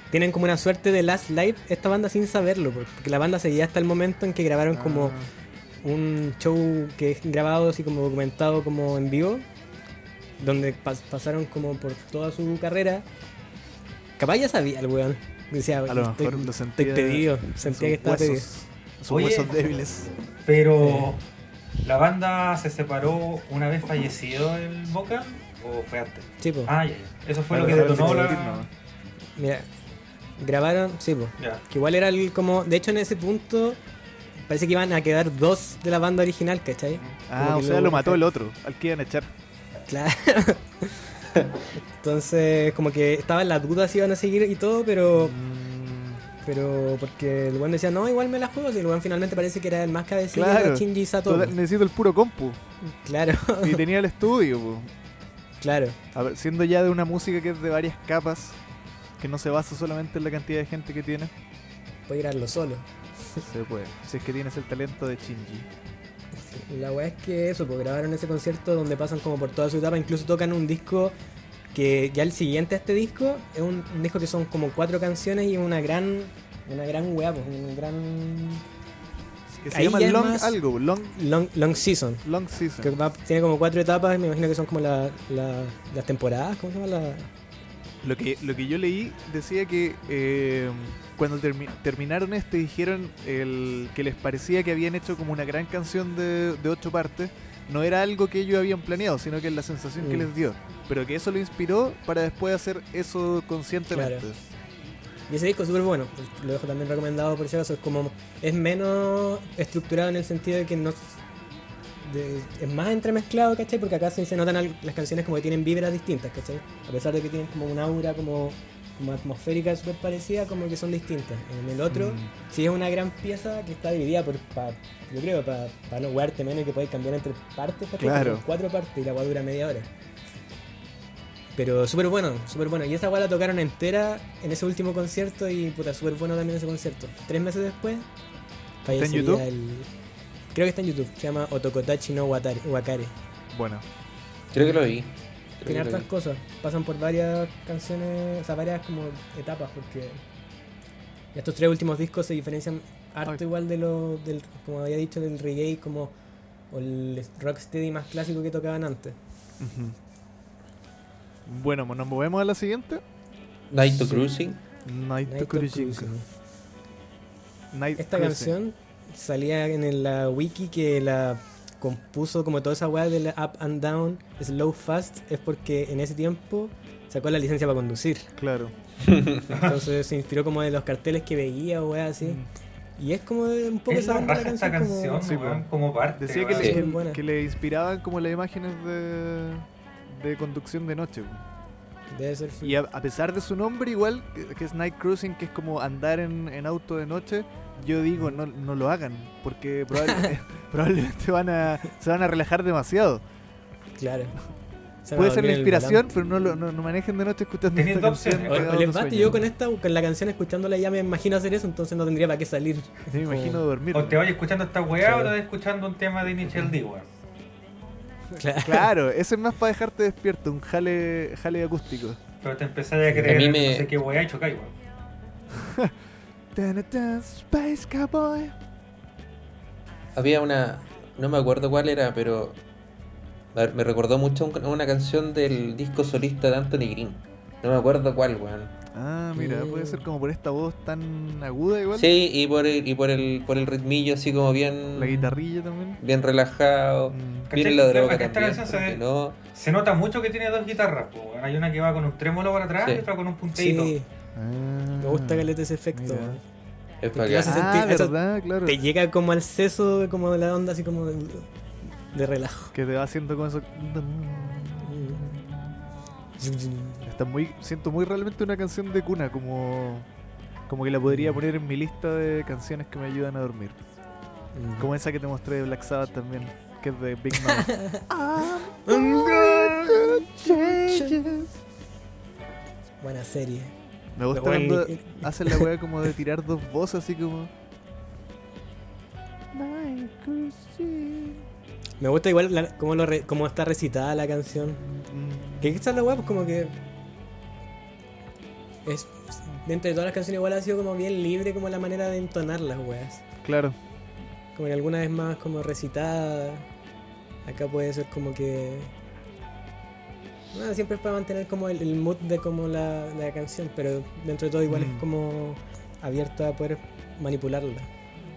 tienen como una suerte de last live esta banda sin saberlo, porque la banda seguía hasta el momento en que grabaron como
Ah.
un show que es grabado así como documentado como en vivo, donde pas- pasaron como por toda su carrera. Capaz ya sabía el weón. Decía,
A lo
estoy,
mejor lo
estoy
sentía.
pedido,
en
sentía
sus
que estaba pedido.
huesos, en sus
Oye.
huesos débiles.
Pero ¿La banda se separó una vez fallecido el vocal o fue antes?
Sí, pues.
Ah, ya, ya. Eso fue lo que detonó la.
no.
Mira, grabaron, sí, pues. Que igual era el, como. De hecho, en ese punto. Parece que iban a quedar dos de la banda original, ¿cachai?
Ah, o sea,
lo-
lo mató el otro, al que iban a echar.
Claro. Entonces, como que estaba en la duda si iban a seguir y todo, pero.
Mm,
Pero porque el weón decía, no, igual me la juego. Y el weón finalmente parece que era el más cabecilla
Claro.
de Shinji Sato.
necesito el puro compu.
Claro,
Y tenía el estudio, po.
Claro.
A ver, siendo ya de una música que es de varias capas, que no se basa solamente en la cantidad de gente que tiene,
Puede grabarlo solo.
se puede. Si es que tienes el talento de Shinji.
La weá es que eso, pues grabaron ese concierto donde pasan como por toda su etapa, incluso tocan un disco que ya el siguiente a este disco es un, un disco que son como cuatro canciones y una gran una gran weá, pues un gran
Que se
Ahí
llama Long
más-
algo, Long,
long, long season.
long Season.
Que va- tiene como cuatro etapas, me imagino que son como la- la- las temporadas, ¿cómo se llama? La,
Lo que, lo que yo leí decía que eh, cuando termi- terminaron este dijeron el, que les parecía que habían hecho como una gran canción de, de ocho partes. No era algo que ellos habían planeado, sino que es la sensación que
Mm.
les dio. Pero que eso lo inspiró para después hacer eso conscientemente.
Claro. Y ese disco es súper bueno, lo dejo también recomendado por si acaso, es como, es menos estructurado en el sentido de que no... de- es más entremezclado, ¿cachai? Porque acá sí se notan al- las canciones como que tienen vibras distintas, ¿cachai? A pesar de que tienen como un aura como, como atmosférica súper parecida, como que son distintas. En el otro,
Mm.
sí es una gran pieza que está dividida por, pa- yo creo, para no jugarte menos y que puedes cambiar entre partes.
Claro.
Cuatro partes y la weá dura media hora. Pero súper bueno, súper bueno. Y esa weá la tocaron entera en ese último concierto y puta, súper bueno también ese concierto. Tres meses después, fallecería
YouTube?
el... Creo que está en YouTube, se llama Otokotachi no Watari- Wakare.
Bueno,
Creo que lo vi. Creo
Tiene hartas
vi.
cosas, pasan por varias canciones, o sea, varias como etapas, porque estos tres últimos discos se diferencian harto
Ay.
igual de lo, del, como había dicho, del reggae como o el rocksteady más clásico que tocaban antes.
Bueno, nos movemos a la siguiente.
Night to
Sí.
Cruising.
Night,
Night
to Cruising.
Cruising.
Night
Esta
Cruising.
canción salía en el- la wiki que la compuso como toda esa weá de la up and down, slow fast, es porque en ese tiempo sacó la licencia para conducir.
Claro.
Entonces se inspiró como de los carteles que veía o weá así.
Mm.
Y es como de un poco
Es
esa
la raja esta
canción, como-
canción,
Sí,
como parte.
Decía que le, que le inspiraban como las imágenes de, de conducción de noche.
Debe ser
Y a, a pesar de su nombre, igual, que, que es Night Cruising, que es como andar en, en auto de noche, yo digo, no, no lo hagan, porque probable- probablemente van a, se van a relajar demasiado.
Claro. Se
Puede ser la inspiración, pero no, lo, no, no manejen de noche escuchando esta canción.
les basta, yo con esta, con la canción escuchándola ya me imagino hacer eso, entonces no tendría para qué salir.
Sí, me imagino dormir.
O te vayas escuchando esta weá
Claro.
o te vas escuchando un tema de Initial D, weón.
Claro.
Claro, ese es más para dejarte despierto, un jale, jale acústico.
Pero te empezás a creer
mí
en
me-
no sé qué weá y chocáis, weón.
Tan, tan, Space Cowboy.
Había una. No me acuerdo cuál era, pero. a ver, me recordó mucho un- una canción del disco solista de Anthony Green. No me acuerdo cuál, weón.
Ah, mira,
Mm.
puede ser como por esta voz tan aguda igual.
Sí, y por el, y por el, por el ritmillo así como bien.
La guitarrilla también.
Bien relajado.
Mm.
Bien la droga también.
se
no.
Se nota mucho que tiene dos guitarras, po. Hay una que va con un trémolo para atrás
Sí.
y otra con un punteíto.
Sí,
Ah,
me gusta que le dé ese efecto.
mira.
Es
Ah,
sentir- eso
verdad, claro.
Te llega como al seso, como de la onda, así como de, de relajo.
Que te va haciendo con eso. Está muy, siento muy realmente una canción de cuna, como, como que la podría poner en mi lista de canciones que me ayudan a dormir. Como esa que te mostré de Black Sabbath también, que es de Big change.
Buena serie.
Me gusta cuando
y-
hacen la wea como de tirar dos voces así como.
Me gusta igual la- cómo, lo re- cómo está recitada la canción.
Mm,
Que es la weá, pues como que. Es. Dentro de todas las canciones, igual ha sido como bien libre, como la manera de entonar las weas.
Claro.
Como que alguna vez más como recitada. Acá puede ser como que. Bueno, siempre es para mantener como el, el mood de como la, la canción, pero dentro de todo igual
Mm.
es como abierta a poder manipularla.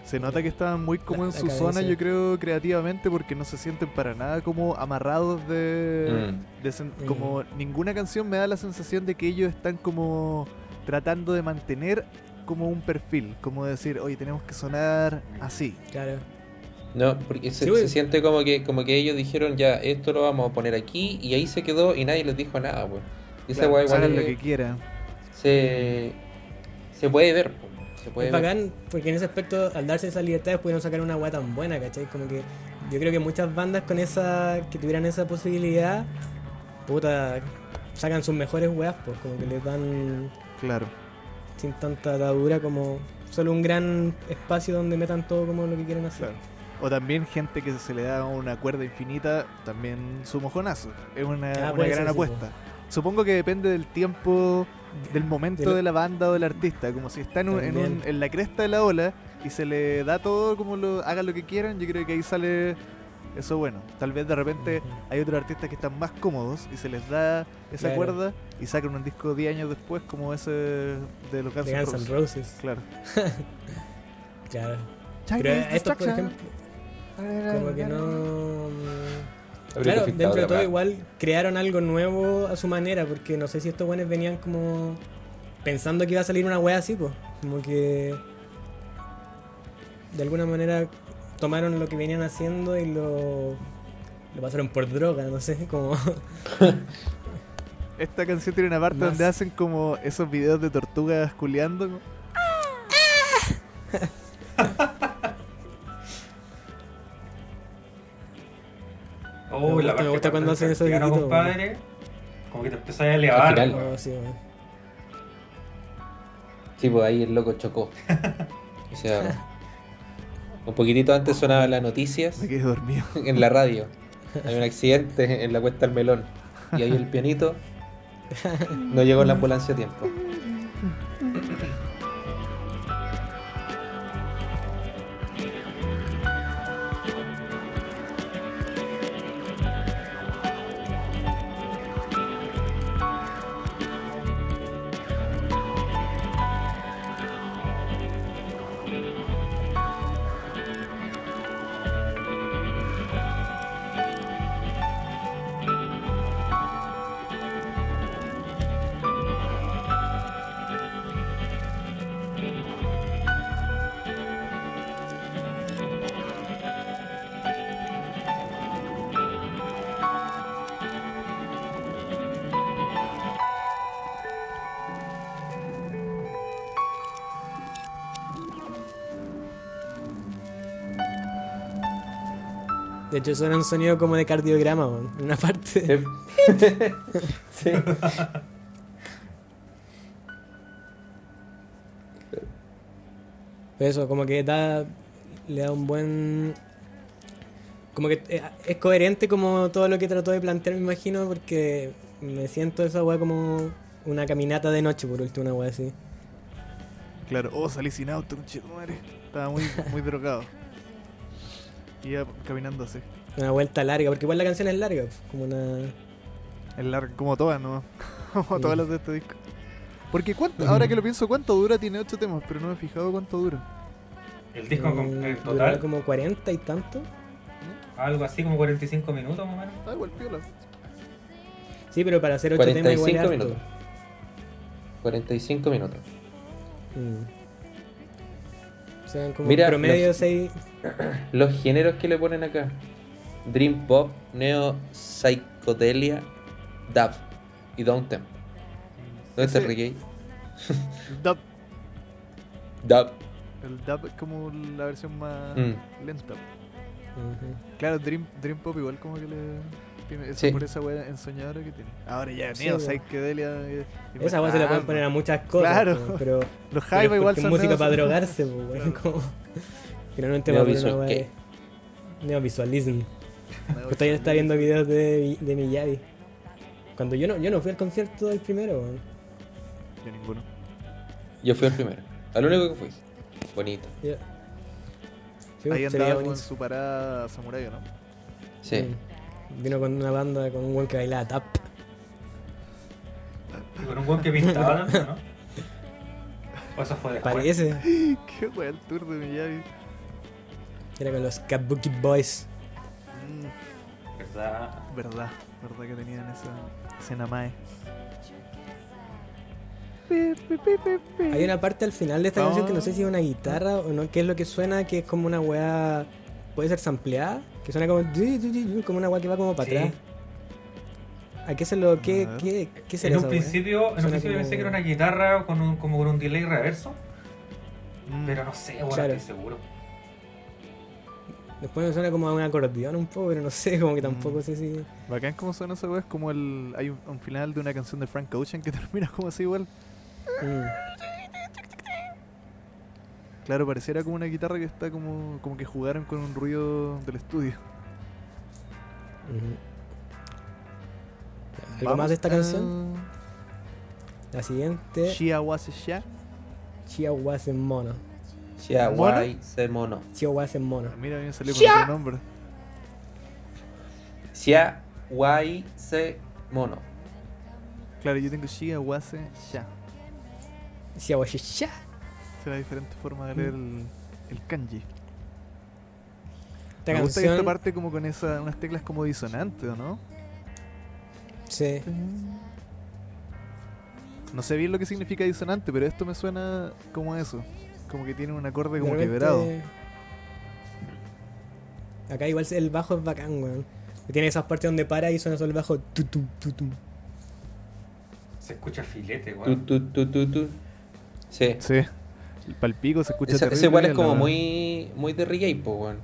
Se nota que estaban muy como
La-
en
la
su
cabeza.
zona, yo creo, creativamente, porque no se sienten para nada como amarrados de...
Mm.
de sen-
Mm.
Como ninguna canción me da la sensación de que ellos están como tratando de mantener como un perfil, como decir, oye, tenemos que sonar así.
Claro.
No, porque se,
Sí, güey.
se siente como que como que ellos dijeron ya, esto lo vamos a poner aquí y ahí se quedó y nadie les dijo nada, pues. Esa
Claro,
es-
lo que quieran.
se, se puede ver, se puede
Es
ver.
bacán porque en ese aspecto, al darse esa libertad, pudieron sacar una weá tan buena, ¿cachai? Como que yo creo que muchas bandas con esa, que tuvieran esa posibilidad, puta, sacan sus mejores weas, pues como que les dan
Claro.
sin tanta atadura como solo un gran espacio donde metan todo como lo que quieren hacer.
Claro. O también gente que se le da una cuerda infinita, también su mojonazo. Es una,
Ah,
una gran apuesta. Supongo que depende del tiempo, del momento
De
la banda o del artista. Como si está en, un- en, un- en la cresta de la ola y se le da todo como lo hagan lo que quieran, yo creo que ahí sale eso bueno. Tal vez de repente hay otros artistas que están más cómodos y se les da esa
Claro.
cuerda y sacan un disco 10 años después como ese de los Guns N' Roses.
Roses,
Claro.
claro. Pero estos, por ejemplo, como que no... Claro, dentro de todo igual crearon algo nuevo a su manera, porque no sé si estos buenos venían como pensando que iba a salir una wea así, pues. Como que de alguna manera tomaron lo que venían haciendo y lo, lo pasaron por droga, no sé, como...
Esta canción tiene una parte
Más.
donde hacen como esos videos de tortugas culeando. ¿no?
Oh,
Me
la
gusta- me
parte
gusta cuando hacen esos
compadre. Como que te empiezas a elevar.
Al final.
oh, sí.
Sí, pues ahí el loco chocó. O sea, un poquitito antes sonaban las noticias
Me quedé dormido.
en la radio. Hay un accidente en la cuesta del melón. Y ahí el pianito no llegó en la ambulancia a tiempo.
De hecho suena un sonido como de cardiograma, weón, en una parte.
Sí. Sí.
Pero eso, como que da. Le da un buen. Como que eh, es coherente como todo lo que trató de plantear, me imagino, porque me siento esa weá como una caminata de noche, por último, una weá así.
Claro, oh, salí sin auto, madre. Estaba muy, muy drogado. Iba caminando así.
Una vuelta larga, porque igual la canción es larga, como una.
Es largo, como todas, ¿no? Como
Sí.
todas las de este disco. Porque cuánto, ahora que lo pienso, ¿cuánto dura? Tiene 8 temas, pero no me he fijado cuánto dura.
El disco con- en
durará
total,
como 40 y tanto.
algo así como 45 minutos más o menos.
Ah, igual piola.
Sí, pero para hacer 8 temas igual es
45
harto.
minutos. 45 minutos.
Mm. O sea, como
Mira,
promedio
los-
6.
Los géneros que le ponen acá. Dream Pop, Neo Psychedelia, Dub y Downtempo. ¿Dónde está el
Ese-
reggae?
El dub,
Dub.
el dub es como la versión más
Mm.
lenta. Claro, Dream, Dream Pop igual como que le tiene eso
Sí.
por esa wea ensoñadora que tiene. Ahora ya,
Sí,
Neo,
wea.
Psychedelia. eh,
Esa weá se la pueden poner a muchas cosas.
Claro.
pero.
Los
pero
Jaiba igual son
música para drogarse, pues, weón.
Claro.
Como... Finalmente va a poner una de. Neovisualism.
Neo
Justo ayer estaba viendo videos de, de Miyagi. Cuando yo no, yo no fui al concierto del primero, weón.
Yo ninguno.
Yo fui el primero. Al único que fui. Bonito.
Yo- Sí,
Ahí
se
andaba
bonito.
su parada samurai, ¿no?
Sí.
Mm. Vino con una banda, con un weón que bailaba tap.
Y con un buen que pintaba ¿no? O eso fue después.
Parece.
Qué wea el tour de Miyagi.
Era con los Kabuki Boys.
Mm,
¿Verdad?
verdad, verdad que tenían esa escena mae.
Hay una parte al final de esta canción que no sé si es una guitarra o no, que es lo que suena, que es como una weá, puede ser sampleada, que suena como, como una weá que va como para
Sí.
atrás. ¿A qué se lo, qué, qué, qué
En
será
un
esa weá?
principio, en un principio
como-
pensé que era una guitarra con un, como con un delay reverso,
Mm,
pero no sé, bueno,
Claro.
estoy seguro.
Después me suena como a un acordeón un poco, pero no sé, como que tampoco
Mm.
sé si...
Bacán como suena esa weá, es como el. Hay un, un final de una canción de Frank Ocean que termina como así igual.
Mm.
Claro, pareciera como una guitarra que está como, como que jugaron con un ruido del estudio.
Ujú. ¿Algo
Vamos
más de esta
a-
canción? La siguiente,
Shia Was Sha.
Chiahuas en mono.
Chihuahua se mono.
Chiahuas en mono.
Mira, a mí me salió con otro nombre.
Chihuahua se mono.
Claro, yo tengo Shia Was Sha.
Chiahuashisha.
Será diferente forma de leer el, el kanji.
Esta
me gusta esta parte como con esa, unas teclas como disonantes, ¿o no?
Sí.
No sé bien lo que significa disonante, pero esto me suena como eso. Como que tiene un acorde como
repente-
quebrado.
Acá igual el bajo es bacán, weón. Tiene esas partes donde para y suena solo el bajo. tutum, tutum.
Se escucha filete,
Tu,
weón.
tu, tu, tu, tu. Sí.
Sí. El palpico se escucha
Esa-
terrible
Ese igual es
la
como muy, muy de reggae, po, weón.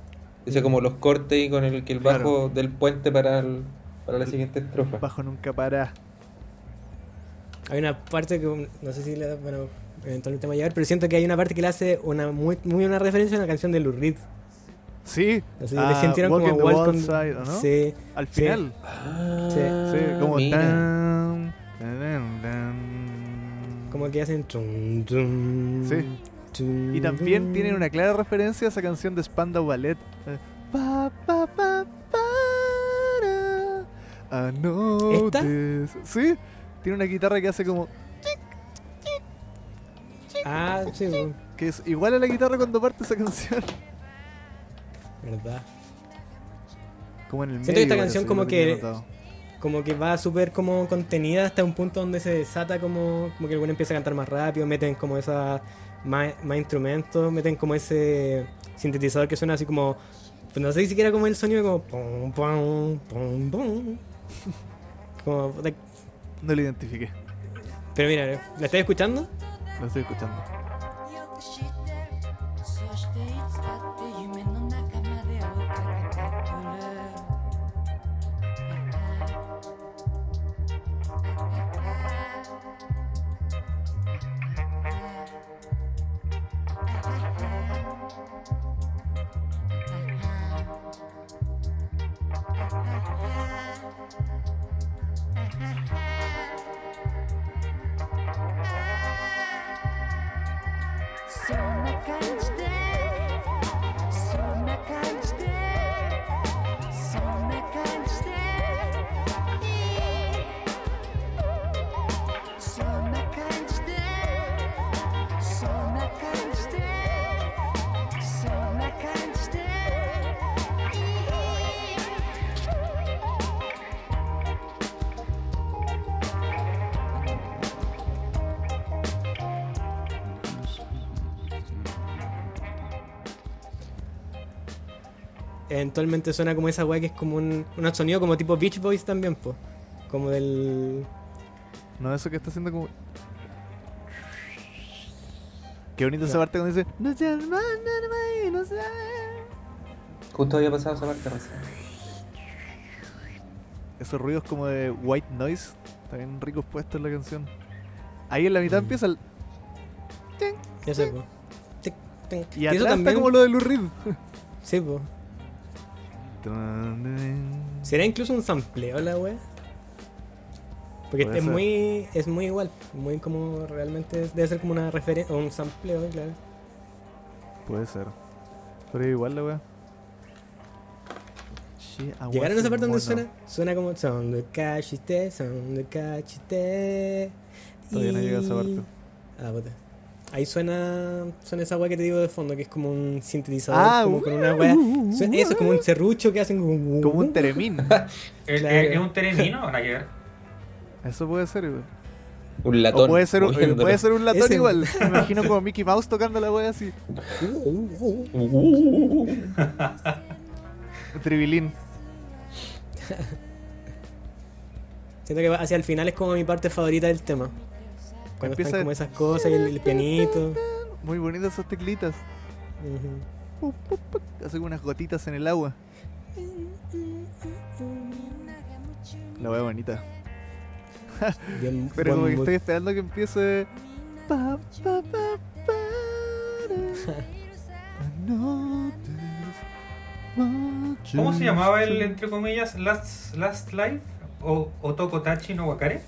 Ese como los cortes y con el que el bajo
Claro.
del puente para, el- para la siguiente estrofa.
Bajo nunca para.
Hay una parte que no sé si le bueno, eventualmente va a llegar, pero siento que hay una parte que le hace una muy, muy una referencia a una canción de Lou Reed.
Sí.
Sé si
ah,
le sintieron como
the
Walk
Wild
on-
Side, ¿o no?
Sí.
Al
Sí.
final.
Ah,
Sí, como
mira.
tan, tan, tan.
Como que hacen trum, trum,
Sí. Y también tienen una clara referencia a esa canción de Spandau Ballet. eh, Pa, pa, pa, para. I know
¿Esta?
this. Sí, tiene una guitarra que hace como.
Ah, sí,
que es igual a la guitarra cuando parte esa canción.
verdad.
Como en el
Siento que esta
medio,
canción como que-. Como que va súper como contenida hasta un punto donde se desata como, como que el bueno empieza a cantar más rápido, meten como esa más, más instrumentos, meten como ese sintetizador que suena así como pues no sé siquiera como el sonido como pum pum pum pum. Como
No lo identifiqué.
pero mira, ¿la estás escuchando?
Lo estoy escuchando.
よ
Eventualmente suena como esa weá que es como un, un sonido como tipo Beach Boys también, pues. Como del.
No, eso que está haciendo como. Qué bonita esa
Ya.
parte cuando dice. No más, no seas".
Justo había pasado esa parte recién.
Esos ruidos como de white noise. También ricos puestos en la canción. Ahí en la mitad
Mm.
empieza el.
Ya sé, po.
Y
eso
atrás
también.
está como lo de Lou Reed.
Sí, pues. ¿Será incluso un sampleo la wea? Porque es muy, es muy igual, muy como realmente debe ser como una referencia, un sampleo, claro.
Puede ser. Pero igual la wea.
Llegaron a esa parte donde suena, suena como son de cachite, son de cachite.
Todavía no llega a esa parte.
Ah, puta. Ahí suena, suena esa weá que te digo de fondo, que es como un sintetizador,
Ah,
como
uh,
con una weá.
uh,
Suena- Eso, como un serrucho que hacen como,
Como un teremín.
¿Es,
Claro.
es- es un teremino o nada que ver?
Eso puede ser, güey.
Un latón.
O puede ser, un- eh,
moviéndolo.
puede ser un latón
Ese-
igual. Me imagino como Mickey Mouse tocando la wea así.
Uh,
Tribilín.
Siento que hacia el final es como mi parte favorita del tema. Cuando
Empieza-
están como esas cosas y el, el pianito.
Muy bonitas esas teclitas.
Ujú.
Pup, pup, pup. Hace como unas gotitas en el agua. La wea bonita.
Bien,
Pero como que estoy esperando que empiece. Pa, pa, pa,
¿Cómo se llamaba el, entre comillas, Last, Last Life? ¿O Otoko Tachi no Wakare?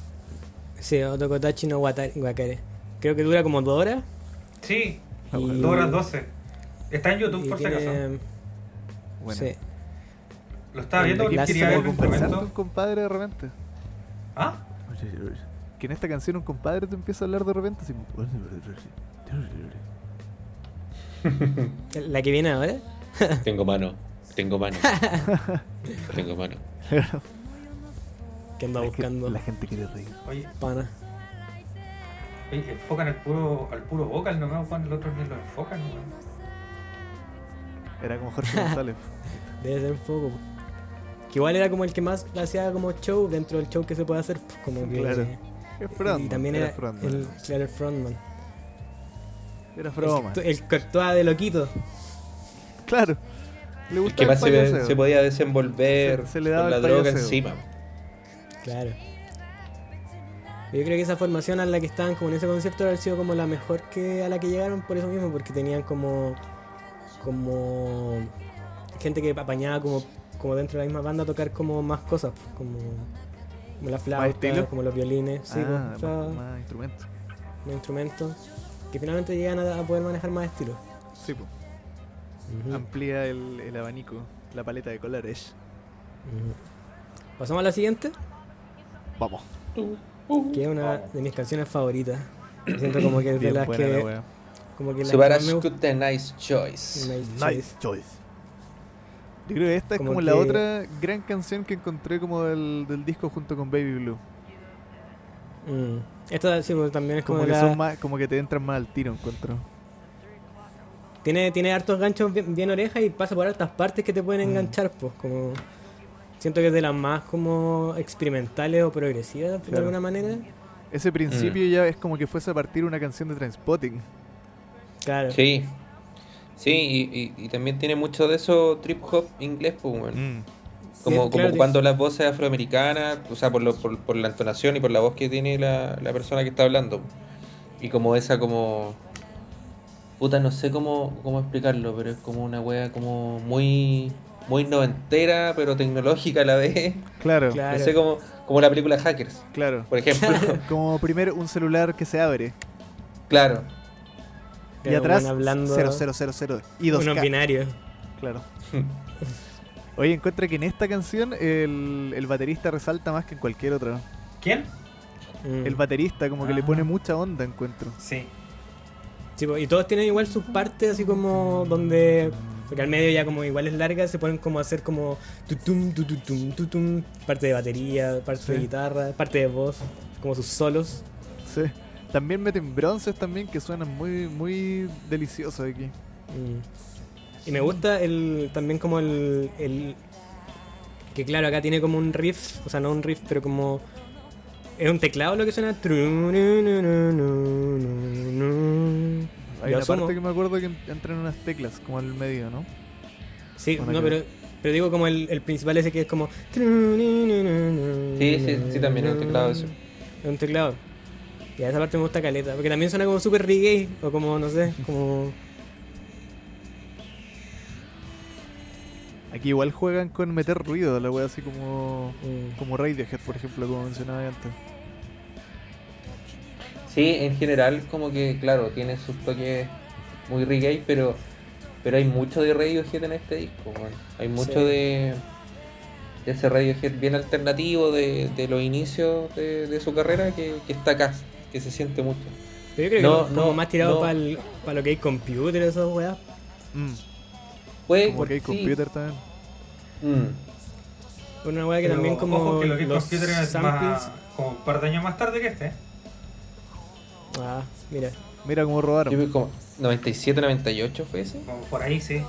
Sí, Otokotachi no Wakare. Creo que dura como dos horas.
Sí,
Ah, bueno.
2 horas 12. Está en YouTube
y
por si acaso.
Bueno,
Sí.
Lo estaba viendo porque quería ver
un
instrumento.
compadre de repente.
¿Ah?
Que en esta canción un compadre te empieza a hablar de repente así.
La que viene ahora.
Tengo mano. Tengo mano. Tengo mano.
Que anda
La,
buscando.
la gente quiere reír.
Oye,
Pana.
oye, enfocan al puro, al puro vocal nomás, Juan, el otro ni lo enfocan, weón.
Era como Jorge González.
Debe ser un poco. po. Que igual era como el que más hacía como show dentro del show que se puede hacer. pues, Como que,
Claro. Es frontman,
y también
era
era,
frontman.
el, claro, el frontman.
Era
El, que- el que actuaba de loquito.
Claro. Le
El
gusta
que
el
más se, podía desenvolver
Se- se le daba
con la
el
droga encima.
Claro. Yo creo que esa formación a la que estaban como en ese concierto haber sido como la mejor que a la que llegaron por eso mismo, porque tenían como como gente que apañaba como, como dentro de la misma banda a tocar como más cosas, pues, como, como la flauta, como los violines, sí,
ah,
pues,
más, más instrumentos.
los instrumentos, que finalmente llegan a, a poder manejar más estilos.
Sí, pues. Amplía el, el abanico, la paleta de colores.
Pasamos a la siguiente,
Vamos.
que es una de mis canciones favoritas. Siento como que es de las
buena la
que como que me.
Subarashkute Nice Choice.
Nice choice.
Nice choice. Yo creo que esta es
Como
como la otra gran canción que encontré como del, del disco junto con Baby Blue.
Mm. Esta sí, pues, también es como,
Como que
la-
son más, como que te entran más al tiro, encuentro.
tiene, tiene hartos ganchos bien, bien orejas y pasa por hartas partes que te pueden
Mm.
enganchar, pues como siento que es de las más como experimentales o progresivas de
Claro.
alguna manera.
Ese principio ya es como que fuese a partir una canción de Transpotting.
Claro.
Sí. Sí, y, y- y también tiene mucho de eso trip hop inglés, pues.
Mm.
Como,
claro,
como
tiene-
cuando las voces afroamericanas, o sea, por, lo- por, por la entonación y por la voz que tiene la, la persona que está hablando. Y como esa como... Puta, no sé cómo, cómo explicarlo, pero es como una wea como muy muy noventera, pero tecnológica a la vez.
Claro,
Claro.
No sé, como, como la película Hackers,
claro.
por ejemplo.
Como primero un celular que se abre.
claro.
y atrás
hablando
0000 y 2K.
unos binarios.
Claro. Oye, encuentra que en esta canción el, el baterista resalta más que en cualquier otra.
¿Quién?
Mm.
El baterista como que le
Ah.
pone mucha onda, encuentro.
Sí.
Sí, y todos tienen igual sus partes así como donde porque al medio ya como igual es larga se ponen como a hacer como tutum tututum tutum parte de batería parte de guitarra parte de voz como sus solos
Sí. También meten bronces también que suenan muy, muy deliciosos aquí.
Mm. y me gusta el también como el, el que claro acá tiene como un riff o sea no un riff pero como es un teclado lo que suena
Hay una
asumo.
parte que me acuerdo que entran unas teclas como en el medio, ¿no?
Sí, no,
que-
pero, pero digo como el, el principal ese que es como...
Sí, sí, sí, también es un teclado eso.
Es un teclado. Y a esa parte me gusta caleta, porque también suena como super reggae, o como, no sé, como...
Aquí igual juegan con meter ruido, la wea así como
mm,
como Radiohead, por ejemplo, como mencionaba antes.
Sí, en general como que, claro, tiene sus toques muy reggae, pero pero hay mucho de Radiohead en este disco, weón. Hay mucho
Sí.
de, de ese Radiohead bien alternativo de, de los inicios de, de su carrera que, que está acá, que se siente mucho.
Pero yo creo que
No,
como
no,
más tirado
no.
para lo que hay computer, esas weas.
Mm,
Puede
como que hay
sí.
computer también.
Mm.
Una wea que
Pero
también como
ojo que lo que es
los
computer es
samples.
más, como un par de años más tarde que este.
Ah, mira.
Mira cómo
Yo
robaron.
vi como 97, 98 fue ese.
Como por ahí, sí.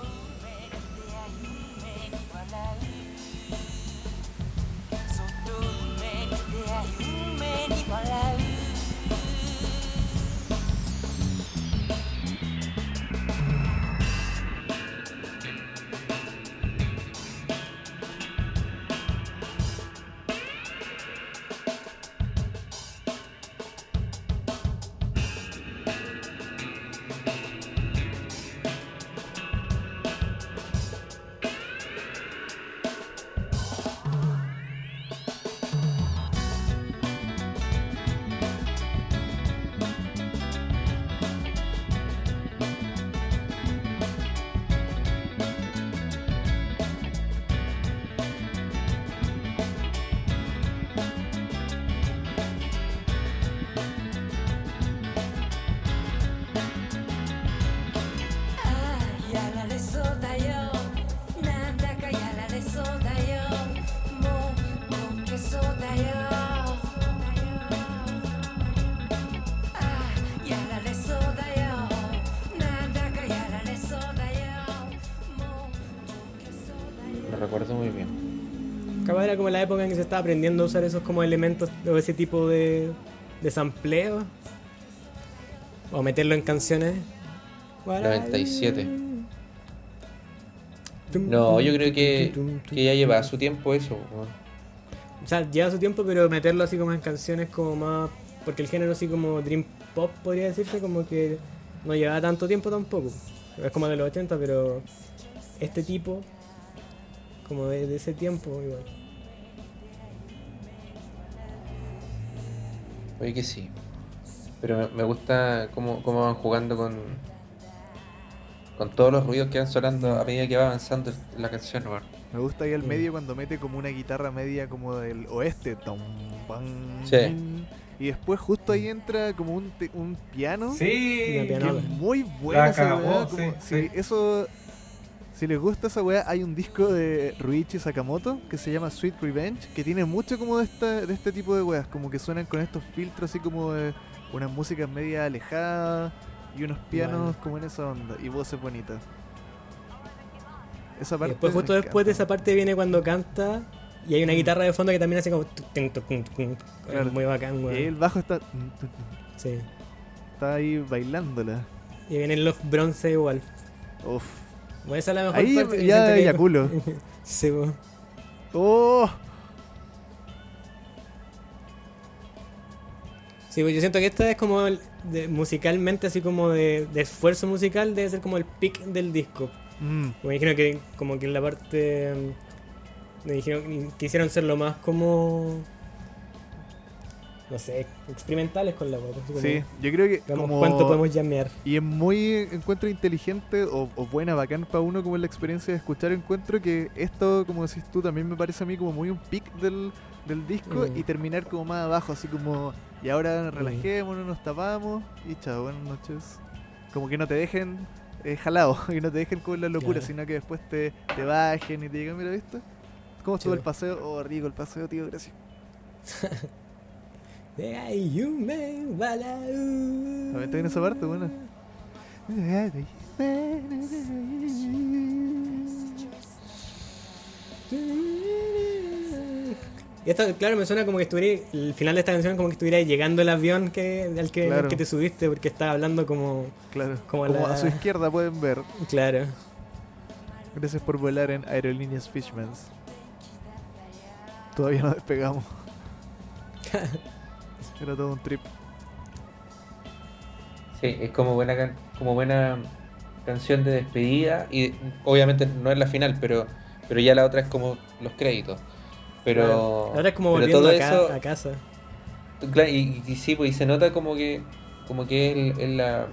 Como la época en que se estaba aprendiendo a usar esos como elementos o ese tipo de, de sampleo. O meterlo en canciones.
97. No, yo creo que, que ya lleva su tiempo eso.
O sea, lleva su tiempo, pero meterlo así como en canciones como más... Porque el género así como Dream Pop podría decirse como que no llevaba tanto tiempo tampoco. Es como de los 80, pero este tipo, como de, de ese tiempo, igual.
Oye que sí. Pero me, me gusta cómo, cómo van jugando con con todos los ruidos que van sonando a medida que va avanzando la canción.
Me gusta ahí al
Mm.
medio cuando mete como una guitarra media como del oeste. Tom, pam,
Sí.
Y después justo ahí entra como un, te- un piano.
Sí.
Que es muy buena
La sí,
como-
sí.
sí, eso. Si les gusta esa weá, hay un disco de Ruichi Sakamoto que se llama Sweet Revenge, que tiene mucho como de, esta, de este tipo de weas, como que suenan con estos filtros así como de unas músicas media alejadas y unos pianos
Bueno.
como en esa onda y voces bonitas. Esa
Y
parte
después, justo después de esa parte viene cuando canta y hay una guitarra de fondo que también hace como...
Claro.
Muy bacán,
Y
weón.
el bajo está,
Sí.
está ahí bailándola.
Y viene el Love Bronze igual.
Uf.
Bueno, esa es la mejor
Ahí
parte. que
ya
que-
eyaculo.
Sí.
¡Oh!
Sí, pues yo siento que esta es como el- de- musicalmente, así como de, de esfuerzo musical, debe ser como el pick del disco.
Mm,
Me dijeron que como que en la parte mm, me dijeron que quisieron ser lo más como no sé, experimentales con la como,
sí, yo creo que como...
cuánto podemos llamear.
Y es muy encuentro inteligente o, o buena, bacán para uno como la experiencia de escuchar encuentro que esto, como decís tú, también me parece a mí como muy un pic del, del disco
Mm.
y terminar como más abajo, así como y ahora relajémonos, nos tapamos y chao, buenas noches. Como que no te dejen eh, jalado, que no te dejen con la locura,
Claro.
sino que después te, te bajen y te digan, mira, ¿viste? ¿Cómo estuvo el paseo? Oh, rico el paseo, tío, gracias.
De ahí, you me wala, uh.
También está en esa parte, buena.
Y esto, claro, me suena como que estuviera. El final de esta canción, como que estuviera llegando el avión que, al, que, al
Claro.
que te subiste, porque estaba hablando como.
Claro,
Como
como,
la-
a su izquierda pueden ver.
Claro.
Gracias por volar en Aerolíneas Fishmans. Todavía no despegamos. Era todo un trip.
Sí, es como buena can- como buena canción de despedida y obviamente no es la final, pero pero ya la otra es como los créditos. Pero
Ahora es como volviendo
todo
a, ca-
eso-
a casa.
Claro, y, y sí, pues y se nota como que como que el, el la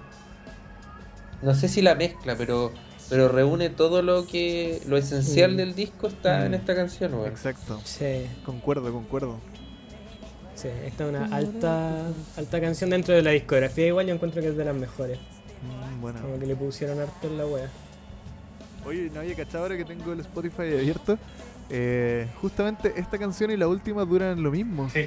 no sé si la mezcla, pero pero reúne todo lo que lo esencial del disco está en
Mm.
esta canción, weón.
Exacto.
Sí.
Concuerdo, concuerdo.
Sí, esta es una alta, alta canción dentro de la discografía. Igual yo encuentro que es de las mejores.
Mm, bueno.
Como que le pusieron harto en la wea.
Oye, no había cachado ahora que tengo el Spotify abierto. Eh, justamente esta canción y la última duran lo mismo.
Sí,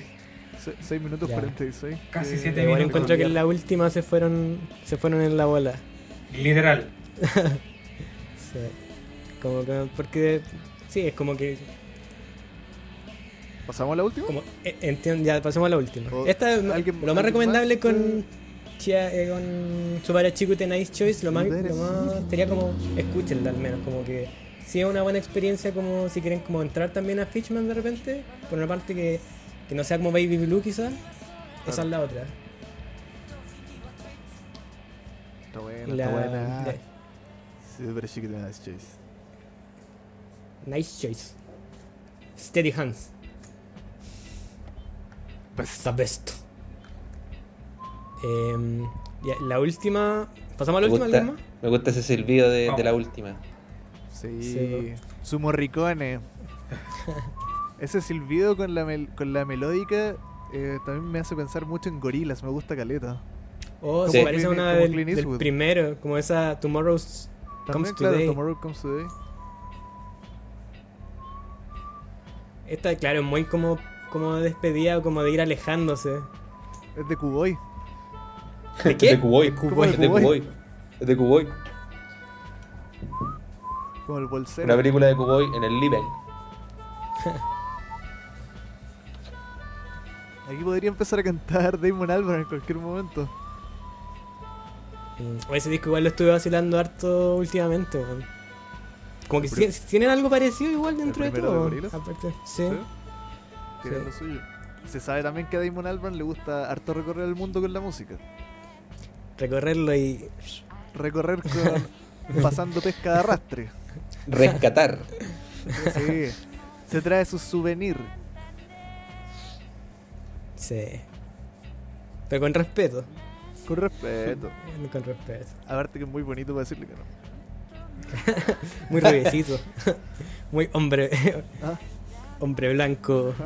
6 minutos
Ya.
46.
Casi
que-
siete
Igual
minutos.
encuentro que en la última se fueron, se fueron en la bola.
literal.
Sí. Como que, porque sí, es como que
¿Pasamos a la última?
como eh, entiendo, ya pasamos a la última.
O-
Esta es
¿alguien-
lo más recomendable
más?
con Chia, eh, con Nice Choice, lo más, lo más sería como escúchenla al menos, como que si es una buena experiencia como si quieren como entrar también a Fishman de repente, por una parte que, que no sea como Baby Blue quizás, esa es la otra.
Está buena,
Y
está
la-
buena.
ya,
Super de Nice Choice.
Nice Choice. Steady Hands.
Pues,
The best. Em, ya, la última. ¿Pasamos a la
Me
última,
gusta, me gusta ese silbido de, de la última.
sí.
Sí,
Su morricone. Ese silbido con la, mel- con la melódica eh, también me hace pensar mucho en gorilas. Me gusta caleta.
Oh,
Sí.
se parece a una del, primero, como esa Tomorrow's
También,
Comes
claro,
Today.
Tomorrow Comes Today.
Esta, claro, es muy como, como despedida, como de ir alejándose.
Es de Kuboy.
¿De qué?
De Kuboy.
De
Kuboy.
Es de Kuboy. Es de Kuboy.
Como el bolsero.
Una película de Kuboy en el living.
Aquí podría empezar a cantar Damon Albarn en cualquier momento.
Mm, o ese disco igual lo estuve vacilando harto últimamente. Como que tienen algo parecido igual dentro de
de
todo. Aparte. Sí.
¿Sí? Tiene
Sí.
lo suyo. Se sabe también que a Damon Albarn le gusta harto recorrer el mundo con la música.
Recorrerlo y.
Recorrer con pasando pesca de arrastre.
Rescatar.
Sí. Se trae sus souvenirs.
Sí. Pero con respeto.
Con respeto.
Con respeto.
Aparte que es muy bonito para decirle que no.
Muy rubiecito. Muy hombre.
Ah.
Hombre blanco.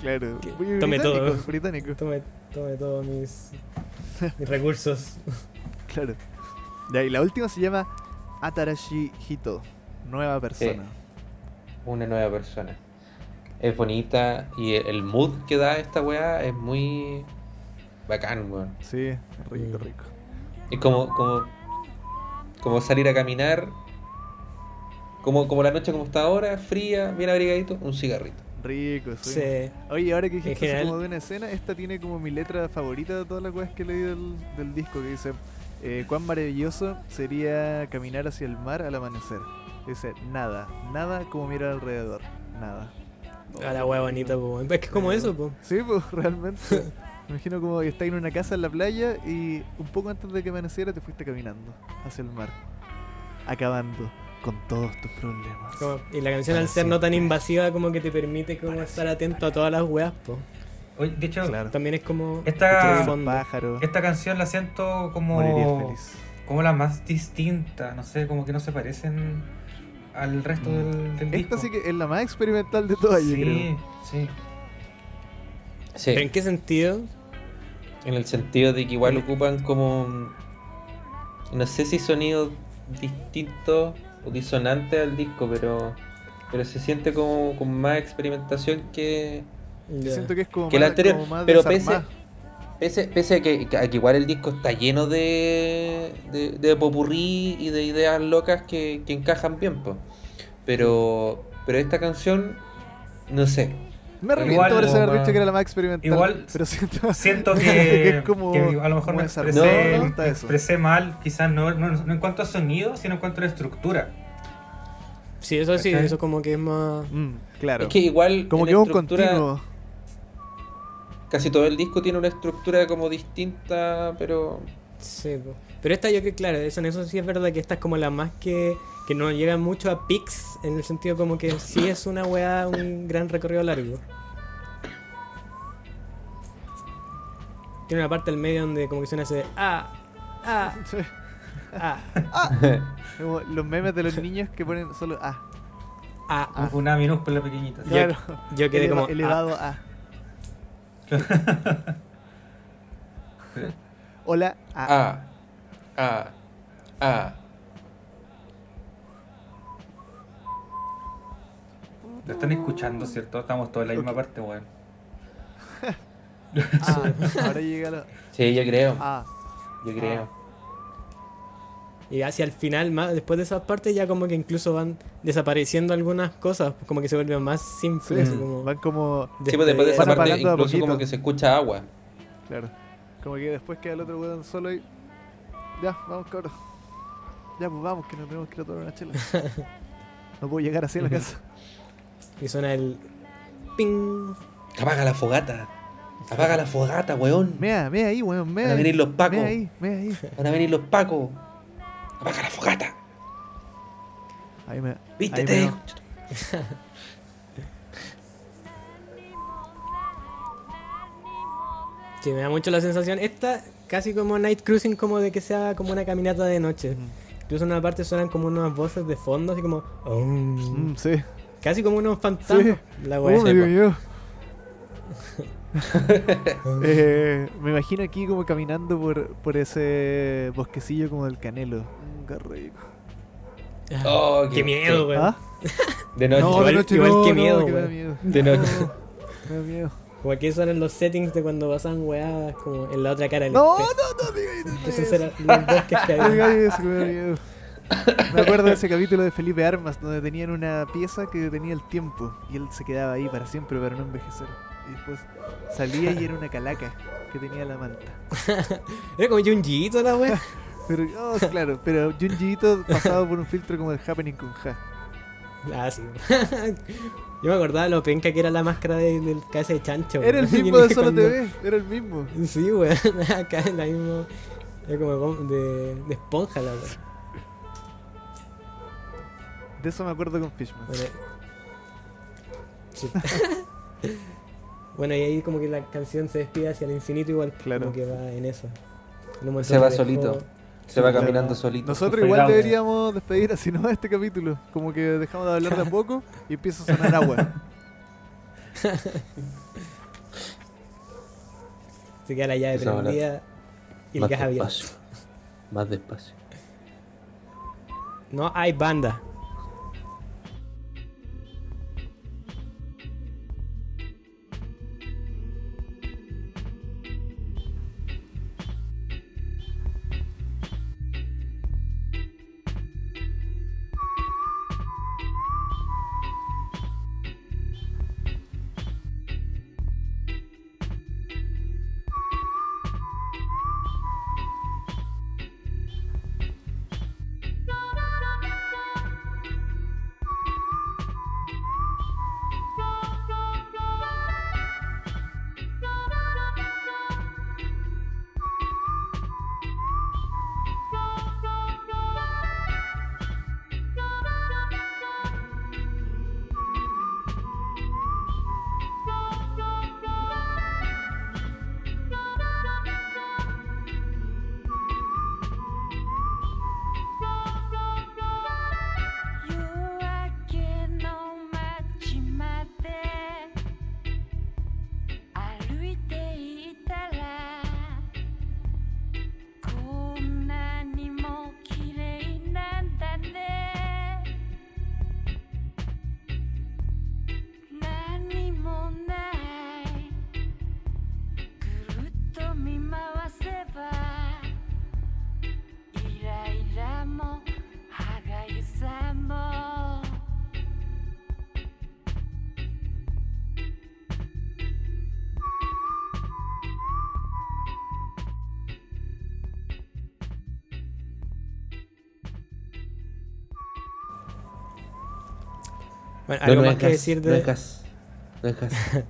Claro.
Que tome
británico,
todo.
británico.
Tome, tome todos mis, mis recursos.
Claro. Ya, y la última se llama Atarashi Hito. Nueva persona.
Una nueva persona. Es bonita y el mood que da esta weá es muy bacán, weón.
Sí, rico,
Mm.
rico.
Es como, como, como salir a caminar, como, como la noche como está ahora, fría, bien abrigadito, un cigarrito.
Rico, sí.
Sí.
Oye, ahora que dijiste así
general-
como de una escena, esta tiene como mi letra favorita de todas las cosas que leí del, del disco, que dice, eh, cuán maravilloso sería caminar hacia el mar al amanecer. Dice, nada, nada como mirar alrededor, nada.
A la wea bonita, po. Es que es como eso, po.
Sí, pues realmente. Me imagino como que estás en una casa en la playa y un poco antes de que amaneciera te fuiste caminando hacia el mar, acabando con todos tus problemas.
Como- y la canción al ser no tan invasiva como que te permite como estar atento a todas las weas, po.
Oye, de hecho,
Claro.
También es como
Esta-
pájaros,
esta canción la siento como,
feliz.
como la más distinta. No sé, como que no se parecen al resto del, del disco.
Esta sí que es la más experimental de todas, yo creo.
Sí, sí.
Sí,
¿Pero en qué sentido?
en el sentido de que igual ocupan como, no sé si sonidos distintos o disonantes al disco, pero, pero se siente como con más experimentación que,
siento que es como
que
más,
la anterior.
como más
Pero pese, pese, pese a, que, que igual el disco está lleno de, de, de popurrí y de ideas locas que, que encajan bien, pues. Pero, pero esta canción, no sé.
Me arrepiento
Igual-
por haber dicho que era la más experimental.
igual
pero siento,
Siento que,
que es como.
que a lo mejor me expresé,
No, me gusta
me
eso.
expresé mal, quizás no, no, no en cuanto a sonido, sino en cuanto a estructura.
Sí, eso sí,
¿Cachai?
eso como que es más...
Mm, claro.
Es que igual.
como que es un continuo.
Casi todo el disco tiene una estructura como distinta, pero.
Sí, po. Pero esta yo que claro, eso, en eso sí es verdad que esta es como la más que, que no llega mucho a pics, en el sentido como que sí es una weá, un gran recorrido largo. Tiene una parte del medio donde como que suena ese ah, ah,
Sí.
ah,
Como los memes de los niños que ponen solo A.
ah, ah.
Una minúscula pequeñita.
Yo-
Claro.
Yo quedé
Eleva-
como
elevado A. Hola. Ah,
Ah, ah, ah.
Lo están escuchando, ¿cierto? Estamos todos en la misma parte, weón.
ah, ahora llega la.
Sí, yo creo.
Ah,
Yo creo.
Y hacia el final, más, después de esas partes, ya como que incluso van desapareciendo algunas cosas, como que se vuelven más
sí,
simples. así como
van como.
Sí, pues después de esa parte
a
incluso como que se escucha agua.
Claro. Como que después queda el otro weón solo y. Ya, vamos, cabrón. Ya, pues vamos, que nos tenemos que ir a tomar una chela. No puedo llegar así a la casa.
Y suena el ping.
Apaga la fogata. Apaga la fogata, weón.
Mea, mea ahí, weón, mea.
Van a venir los pacos.
Mea ahí, mea ahí.
Van a venir los pacos. Apaga la fogata.
Ahí me.
Vístete.
Ahí meo.
Sí, me da mucho la sensación. Esta, casi como Night Cruising, como de que sea como una caminata de noche. Incluso en una parte suenan como unas voces de fondo, así como. "Om".
Mm, sí.
Casi como unos fantasmas.
Sí.
La wea.
Oh. Eh, me imagino aquí como caminando por, por ese bosquecillo como del canelo. Mm, qué rico.
Oh,
qué miedo, weón.
¿Ah?
De noche.
No,
igual-
de noche
igual
no,
qué
no,
miedo,
que miedo.
De noche.
No, me da miedo.
Como aquí son los settings de cuando pasan weas como en la otra cara del
No,
espejo.
no, no, diga eso.
Esos eran los bosques que
No
había.
diga eso, que me acuerdo de ese capítulo de Felipe Armas donde tenían una pieza que tenía el tiempo y él se quedaba ahí para siempre para no envejecer. Y después salía y era una calaca que tenía la manta.
Era como Junjito la wea.
Pero, oh, claro, pero Junjiito pasado por un filtro como el Happening con Ja.
Ah, sí. Yo me acordaba lo penca que era la máscara de- del cabeza de chancho.
Era el mismo de Solo
cuando-
TV, era el mismo.
Sí, weón. Acá en la misma. Era como de, de esponja la weón.
De eso me acuerdo con Fishman.
Bueno, sí. Bueno, y ahí como que la canción se despide hacia el infinito igual.
Claro.
Como que va en eso. En un momento
Se va solito. Se va caminando solito.
Nosotros igual deberíamos despedir así no este capítulo. Como que dejamos de hablar de a poco y empieza a sonar agua.
Se queda la llave
Empezamos
prendida y el gas abierto.
despacio. Más despacio.
No hay banda. Algo
no, no
más
es
que
gas,
decir
No
de.
es gas. No es gas.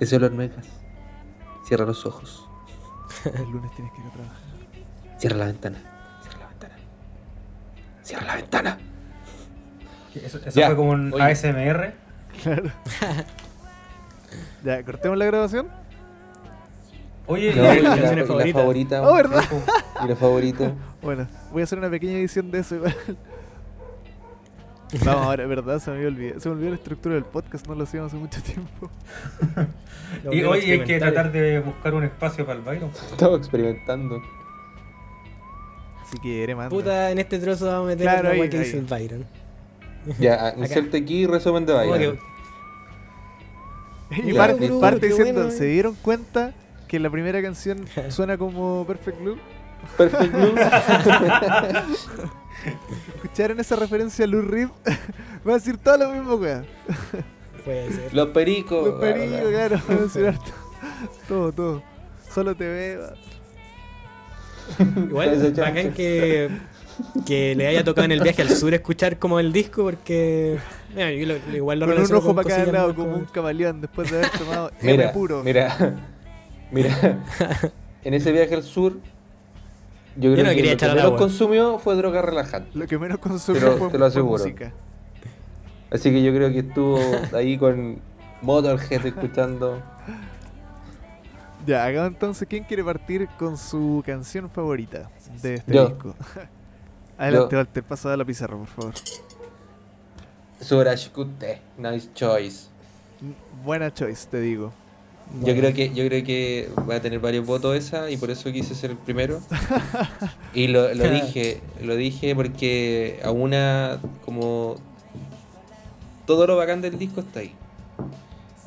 Ese olor no es gas. Cierra los ojos.
El lunes tienes que ir a trabajar.
Cierra la ventana. Cierra la ventana. Cierra la ventana.
Eso, eso
Ya,
fue como un
oye.
ASMR.
Claro. ya, cortemos la grabación.
Oye,
No,
y-
y la,
canciones
y la
favoritas.
favorita.
Oh, ¿verdad?
Y la favorita.
Bueno, voy a hacer una pequeña edición de eso igual. Vamos, ahora, ¿verdad? Se me había olvidado. Se me olvidó la estructura del podcast, no lo hacíamos hace mucho tiempo.
Y hoy hay que tratar de buscar un espacio para el Byron.
Estaba experimentando.
Si quiere, manda.
Puta, en este trozo vamos a meter
Claro,
la
ahí,
que
ahí.
dice el Byron.
Ya, inserte aquí resumen de Byron.
Y
bro,
parte diciendo,
bueno,
¿se
eh.
dieron cuenta que la primera canción suena como Perfect Blue?
Perfect Blue.
¿Escucharon esa referencia a Lou Reed? Va a decir todo lo mismo, weón.
Puede ser.
Los pericos.
Los pericos, claro, va a mencionar todo, todo, todo. Solo te veo.
Igual, bacán que, que le haya tocado en el viaje al sur escuchar como el disco, porque mira, yo lo- igual lo
Con un
relaciono
ojo para cada
cosillas
lado,
más
como un camaleón, después de haber tomado
Mira,
M puro.
mira, mira. En ese viaje al sur, yo creo
no
que
quería
lo que
echar
menos
agua.
consumió fue droga relajante.
Lo que menos consumió
Pero
fue,
te lo
fue
aseguro.
música.
Así que yo creo que estuvo ahí con Motorhead escuchando.
Ya, hagamos entonces, ¿quién quiere partir con su canción favorita de este
Yo.
disco? Adelante,
Yo.
Walter, pasa a la pizarra, por favor.
Surashkute, nice choice.
Buena choice, te digo.
Yo creo que yo creo que va a tener varios votos esa y por eso quise ser el primero. Y lo, lo dije, lo dije porque a una como todo lo bacán del disco está ahí.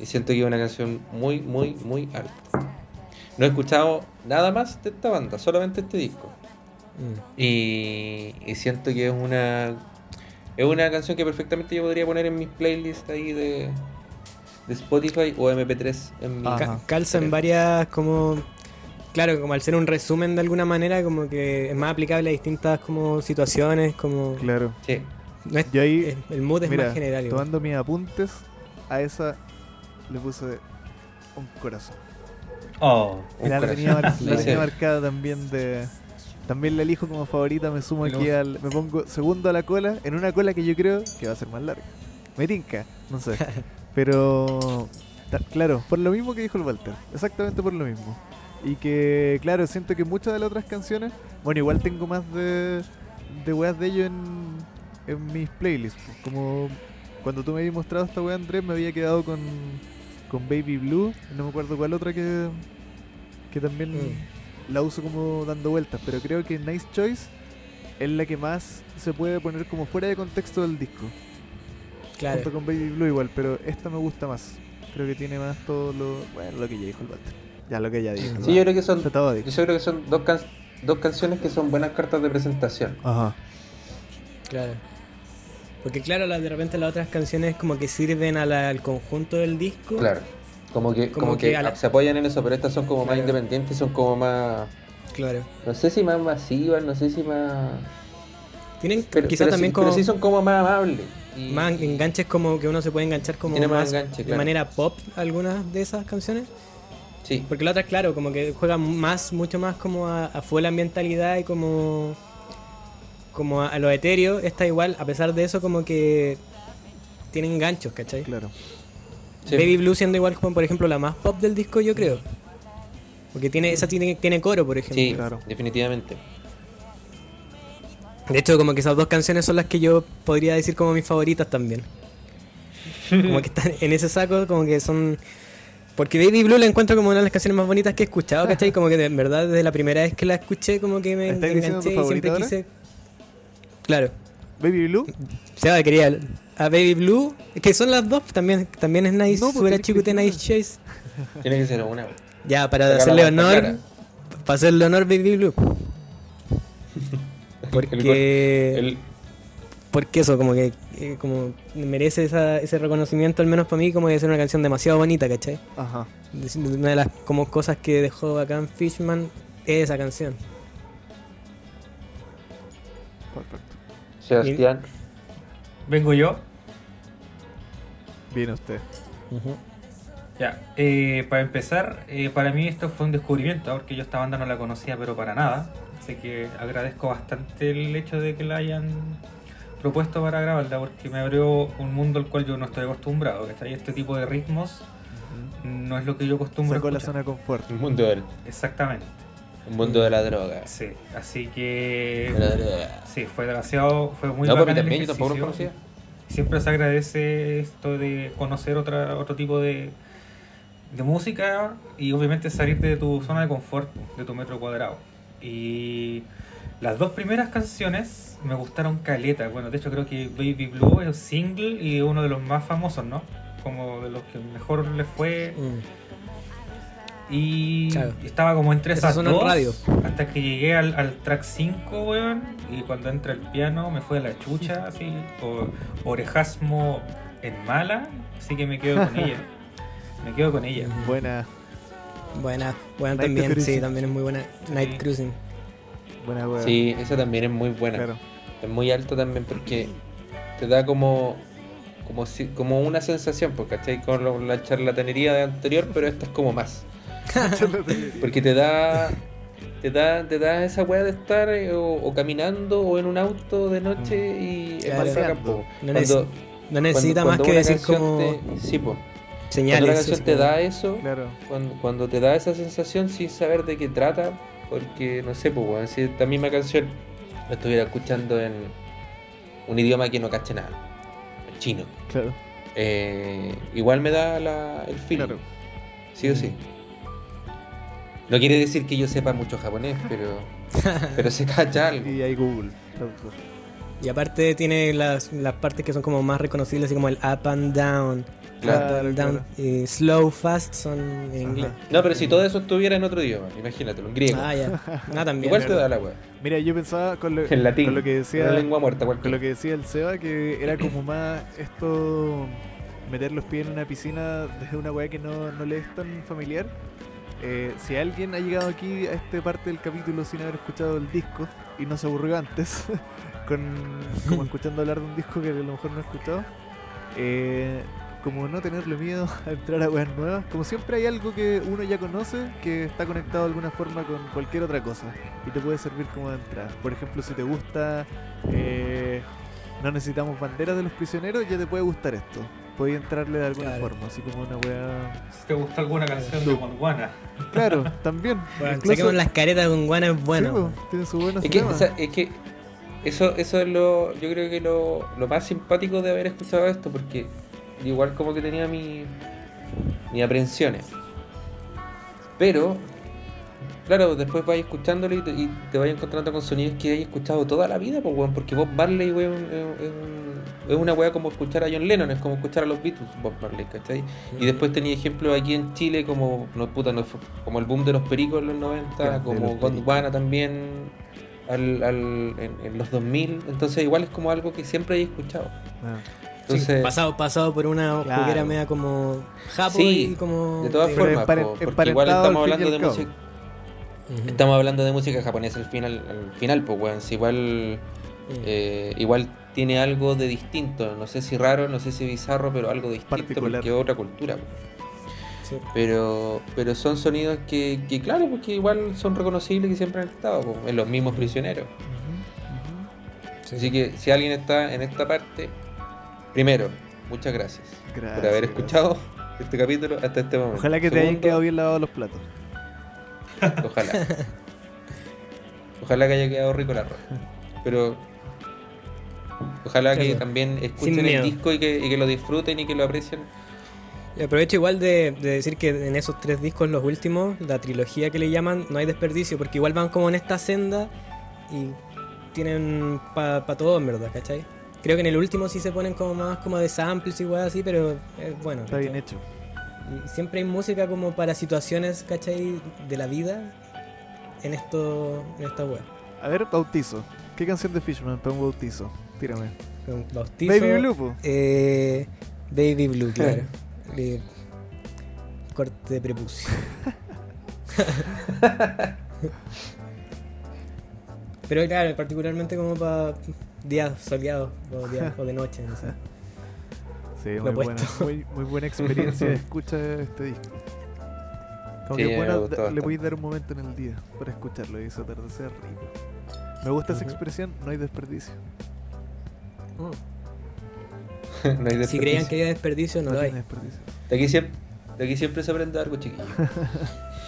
Y siento que es una canción muy, muy, muy alta. No he escuchado nada más de esta banda, solamente este disco.
Mm.
Y, y siento que es una es una canción que perfectamente yo podría poner en mis playlists ahí de, de Spotify o MP3 en mi.
Ca- calza en varias como claro como al ser un resumen de alguna manera como que es más aplicable a distintas como situaciones como
Claro.
Sí.
no es-
Yo ahí,
es- el mood es
mira,
más general igual.
tomando mis apuntes, a esa le puse un corazón.
Oh.
Un
la
corazón.
tenía, mar- la tenía marcada también de... También la elijo como favorita, me sumo aquí al... Me pongo segundo a la cola, en una cola que yo creo que va a ser más larga. Me tinca, no sé. Pero... Claro, por lo mismo que dijo el Walter. Exactamente por lo mismo. Y que, claro, siento que muchas de las otras canciones... Bueno, igual tengo más de... De weas de ellos en... En mis playlists. Como... Cuando tú me habías mostrado esta wea, Andrés, me había quedado con... Con Baby Blue. No me acuerdo cuál otra que... Que también
Mm.
la uso como dando vueltas, pero creo que Nice Choice es la que más se puede poner como fuera de contexto del disco.
Claro
Junto con Baby Blue igual, pero esta me gusta más. Creo que tiene más todo lo. Bueno, lo que ya dijo el Walter. Ya lo que ya dijo.
Sí, yo creo que son yo creo que son dos, can- dos canciones que son buenas cartas de presentación.
Ajá.
claro porque claro la- de repente las otras canciones como que sirven a la- al conjunto del disco
Claro. Como que,
Como
como
que
que,
a la-
se apoyan en eso, pero estas son como más independientes, son como más.
claro
No sé si más masivas, no sé si más.
tienen
Pero,
quizás
pero
también
sí,
como
pero sí son como más amables. Y-
más enganches como que uno se puede enganchar como
más
más,
enganche,
de
claro.
manera pop algunas de esas canciones
Sí.
Porque la otra, claro, como que juega más, mucho más como a, a full ambientalidad y como como a, a lo etéreo. Esta igual, a pesar de eso, como que tienen ganchos, ¿cachai?
Claro.
sí.
Baby Blue siendo igual como, por ejemplo, la más pop del disco, yo creo. Porque tiene esa tiene, tiene coro, por ejemplo.
Sí,
Claro.
definitivamente.
De hecho, como que esas dos canciones son las que yo podría decir como mis favoritas también. Como que están en ese saco, como que son... Porque Baby Blue la encuentro como una de las canciones más bonitas que he escuchado, ¿cachai? Como que de en verdad desde la primera vez que la escuché como que me
¿Estás diciendo tu
enganché y siempre quise... Claro.
Baby Blue.
Seba quería a Baby Blue, que son las dos, también, también es nice,
No, pues
fuera
que
chicute nice choice.
Tiene que ser una.
Ya, para hacerle honor,
clara.
para hacerle honor Baby Blue. Porque...
El,
porque eso, como que eh, como merece esa- ese reconocimiento, al menos para mí, como de ser una canción demasiado bonita, ¿cachai?
Ajá.
Una de las como cosas que dejó bacán Fishman es esa canción.
Perfecto.
Sebastián.
Vengo yo.
Viene usted.
Ya, eh, para empezar, eh, para mí esto fue un descubrimiento, porque yo esta banda no la conocía, pero para nada. Así que agradezco bastante el hecho de que la hayan propuesto para grabarla, porque me abrió un mundo al cual yo no estoy acostumbrado. ¿cachai? Este tipo de ritmos no es lo que yo acostumbro
Sacó la zona de confort.
Un mundo del,
Exactamente.
un mundo de la droga.
Sí, así
De la
que
droga.
sí, fue demasiado, fue muy
no,
bacán
también, yo tampoco lo conocía.
siempre se agradece esto de conocer otra, otro tipo de, de música y obviamente salir de tu zona de confort, de tu metro cuadrado. Y las dos primeras canciones me gustaron caleta. Bueno, de hecho creo que Baby Blue es un single y uno de los más famosos, ¿no? Como de los que mejor le fue.
Mm.
Y
Claro.
estaba como entre
Esa
esas dos
radio.
hasta que llegué al, al track 5, weón. Y cuando entra el piano me fue a la chucha, así. O, orejasmo en mala. Así que me quedo con ella. Me quedo con ella.
Buena,
Buena, buena
Night
también, sí, también es muy buena. Night Cruising.
buena weá.
Sí, esa también es muy buena.
Claro.
Es muy alto también porque te da como como si, como una sensación, pues, ¿cachai? Con lo- la charlatanería de anterior, pero esta es como más. Porque te da te da, te da esa weá de estar eh, o, o caminando o en un auto de noche y es
Claro.
más bacán, po.
No,
Cuando-
neces- no necesita
cuando-
más
cuando
que decir como
te- sí, po. Cuando
señales.
una canción te da eso,
Claro.
cuando, cuando te da esa sensación sin saber de qué trata, porque no sé, pues, si esta misma canción la estuviera escuchando en un idioma que no cache nada, en chino,
Claro.
eh, igual me da la, el feeling,
Claro.
sí o sí. No quiere decir que yo sepa mucho japonés, pero, pero se cacha algo.
Y hay Google.
Y aparte tiene las, las partes que son como más reconocibles, así como el up and down.
Claro.
up and down.
claro.
Y slow, fast son en inglés.
No, pero si todo eso estuviera en otro idioma, imagínatelo, en griego.
Ah, ya. También.
igual te da la weá.
Mira, yo pensaba con lo,
En latín.
con lo que decía
lengua muerta,
con
cualquier.
lo que decía el Seba que era como más esto meter los pies en una piscina desde una weá que no, no le es tan familiar. Eh, si alguien ha llegado aquí a esta parte del capítulo sin haber escuchado el disco y no se aburrió antes, con como escuchando hablar de un disco que a lo mejor no ha escuchado, eh, como no tenerle miedo a entrar a weas nuevas, como siempre hay algo que uno ya conoce que está conectado de alguna forma con cualquier otra cosa y te puede servir como de entrada. Por ejemplo, si te gusta eh, No necesitamos banderas de los prisioneros, ya te puede gustar esto. Podía entrarle de alguna
Claro.
forma, así como una wea.
Si te gusta alguna canción de Gondwana.
Claro, también.
Bueno,
Incluso-
saquemos las caretas con guana es bueno.
Sí, tiene su buena
Es que, o sea, es que eso, eso es lo, yo creo que lo, lo más simpático de haber escuchado esto, porque igual como que tenía mi, mis aprensiones. Pero, claro, después vais escuchándolo y te, y te vais encontrando con sonidos que hay escuchado toda la vida, pues, weón, porque Bob Marley, weón, es, un- es una weá como escuchar a John Lennon, es como escuchar a los Beatles, Bob Marley, ¿cachai? Y después tenía ejemplos aquí en Chile como no puta, no como el boom de los pericos en los 90,
Grande los
como. Gondwana también al, al- en, en los 2000, entonces igual es como algo que siempre he escuchado.
Ah,
Sí,
Entonces,
pasado, pasado por una
Claro.
juguera media como japo
Sí,
y como...
de todas formas,
empare-
po, porque igual
al
estamos hablando de música, estamos hablando de música japonesa al final, al final, pues weón, si igual
Mm.
eh, igual tiene algo de distinto, no sé si raro, no sé si bizarro, pero algo distinto
Particular.
porque es otra cultura.
Sí.
Pero, pero son sonidos que, que claro, porque igual son reconocibles que siempre han estado, po, en los mismos prisioneros. Así
sí.
que si alguien está en esta parte, primero, muchas gracias,
Gracias.
por haber
gracias.
escuchado este capítulo hasta este momento.
Ojalá que te hayan
Segundo,
quedado bien lavados los platos.
Ojalá. Ojalá que haya quedado rico el arroz. Pero ojalá que también escuchen el disco y que, y que lo disfruten y que lo aprecien.
Y aprovecho igual de, de decir que en esos tres discos, los últimos, la trilogía que le llaman, no hay desperdicio, porque igual van como en esta senda y tienen para todo, en verdad, ¿cachai? Creo que en el último sí se ponen como más como de samples y weas así, pero es bueno.
Está bien hecho.
Y siempre hay música como para situaciones, ¿cachai? De la vida en esto, en esta web.
A ver, bautizo. ¿Qué canción de Fishman para un bautizo? Tírame.
Bautizo,
Baby Blue, po.
eh, Baby Blue, claro. Eh, corte de prepucio. Pero claro, particularmente como para días soleados o, días, o de noche, no sé.
Sí, muy buena, muy, muy buena experiencia de escucha de este disco. Como
Sí,
que bueno, le voy a dar un momento en el día para escucharlo y eso atardecer rico. Me gusta esa expresión, no hay desperdicio.
no hay
Si creían que había desperdicio, no lo hay.
desperdicio.
De aquí siempre, de aquí siempre se aprende algo, chiquillos.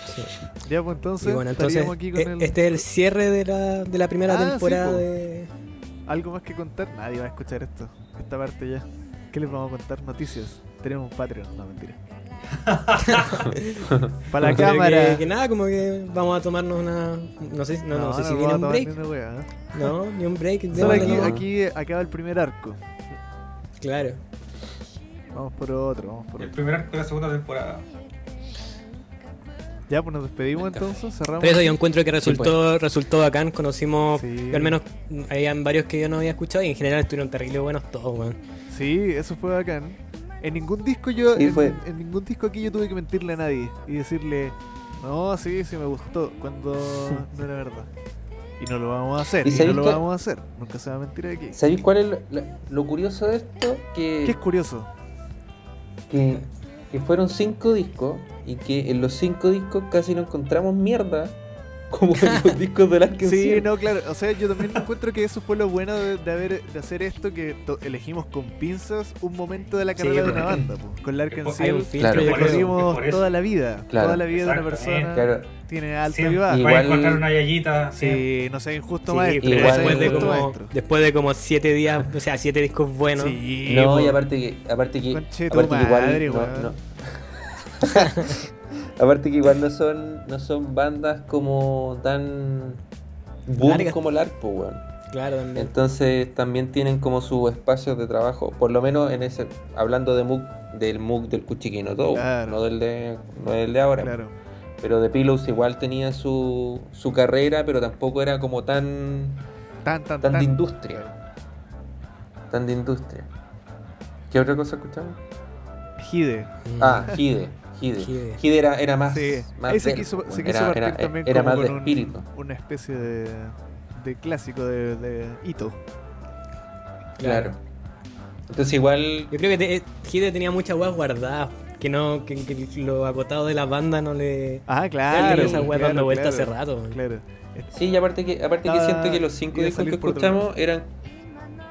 Sí.
Ya, pues entonces,
Y bueno, entonces,
estaríamos aquí con
eh,
el...
este es el cierre de la, de la primera
Ah, sí,
temporada
po.
de...
¿Algo más que contar? Nadie va a escuchar esto. esta parte ya. ¿Qué les vamos a contar? Noticias. Tenemos un Patreon, no mentira. Para la cámara.
Que, que nada, como que vamos a tomarnos una. No sé, no, no, sé si viene
vamos a
un break.
ni una wea, ¿eh?
No, ni un break.
Solo aquí, aquí acaba el primer arco.
Claro.
Vamos por otro, vamos por
El
otro.
primer arco de la segunda temporada.
Ya, pues nos despedimos entonces, cerramos.
Pero eso yo encuentro que resultó,
pues.
resultó bacán. Conocimos,
Sí.
al menos habían varios que yo no había escuchado y en general estuvieron terrible buenos todos, weón.
Sí, eso fue bacán. En ningún disco yo,
Sí,
en,
fue.
en ningún disco aquí yo tuve que mentirle a nadie y decirle, no, sí, sí me gustó, cuando no era verdad. Y no lo vamos a hacer,
¿Y
y, no lo vamos a hacer. Nunca se va a mentir aquí.
¿Sabéis cuál es lo, lo- curioso de esto?
¿Qué es
Que,
curioso?
que, que fueron cinco discos y que en los cinco discos casi no encontramos mierda como en los discos de las que
Sí, no, claro. O sea, yo también encuentro que eso fue lo bueno de, de haber de hacer esto, que elegimos con pinzas un momento de la
Sí,
carrera de una banda. po. Con Lark and Seal
Claro.
recorrimos toda la vida.
Claro.
Toda la vida de una persona
Claro.
tiene alto y
Siempre
bajo.
Igual-
encontrar una yayita.
Sí, no sea injusto
Sí,
maestro.
igual-
después, de como,
maestro.
después de como siete días, o sea, siete discos buenos.
Sí,
No,
po.
y aparte que, aparte que, aparte que igual
madre,
no-
weón.
no- aparte que igual no son, no son bandas como tan boom como el arpo, weón.
Claro, también.
Entonces también tienen como sus espacios de trabajo, por lo menos en ese, hablando de MOOC, del MOOC del Cuchiquino todo,
Claro.
no del de, no del de ahora.
Claro.
Pero de Pillows igual tenía su, su carrera, pero tampoco era como tan,
Tan, tan,
tan
tan.
de industria. Tan de industria. ¿Qué otra cosa escuchamos?
Hide.
Ah, Hide. Hide.
Hide.
Hide era, era más.
Sí,
más
ahí se quiso,
weón.
se quiso
era,
partir
era-
también
era
como
más de
con un-
espíritu.
una especie de, de clásico de, de hito.
Claro. Entonces igual.
Yo creo que te- Hide tenía muchas weas guardadas. Que no, que, que lo acotado de la banda no le.
Ah, claro.
esa wea
claro,
dando vueltas
claro,
hace rato. man.
Claro.
Sí, y aparte que, aparte que
Ah,
siento que los cinco discos que escuchamos eran.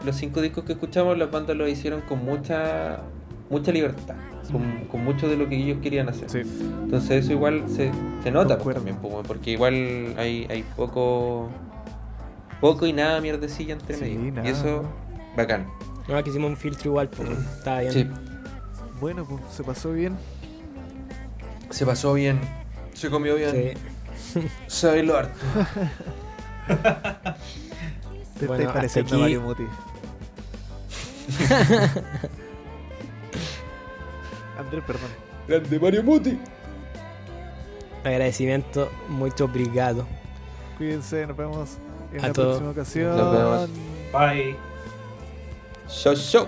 Los cinco discos que escuchamos, las bandas lo hicieron con mucha mucha libertad. Con, con mucho de lo que ellos querían hacer.
Sí.
Entonces eso igual se, se nota pues, también, pues, porque igual hay, hay poco poco y nada mierdecilla entre
Sí,
medio.
nada.
Y eso, bacán.
No, que hicimos un filtro igual, pues. Estaba bien.
Sí,
Bueno, pues se pasó bien.
se pasó bien, se comió bien,
Sí.
bailó harto.
Te
Bueno,
estáis pareciendo a
aquí-
Mario Muti. Andrés, perdón.
Grande Mario Muti.
Agradecimiento, mucho obrigado.
Cuídense, nos vemos en
A
la próxima ocasión.
Nos vemos.
Bye.
Show, show.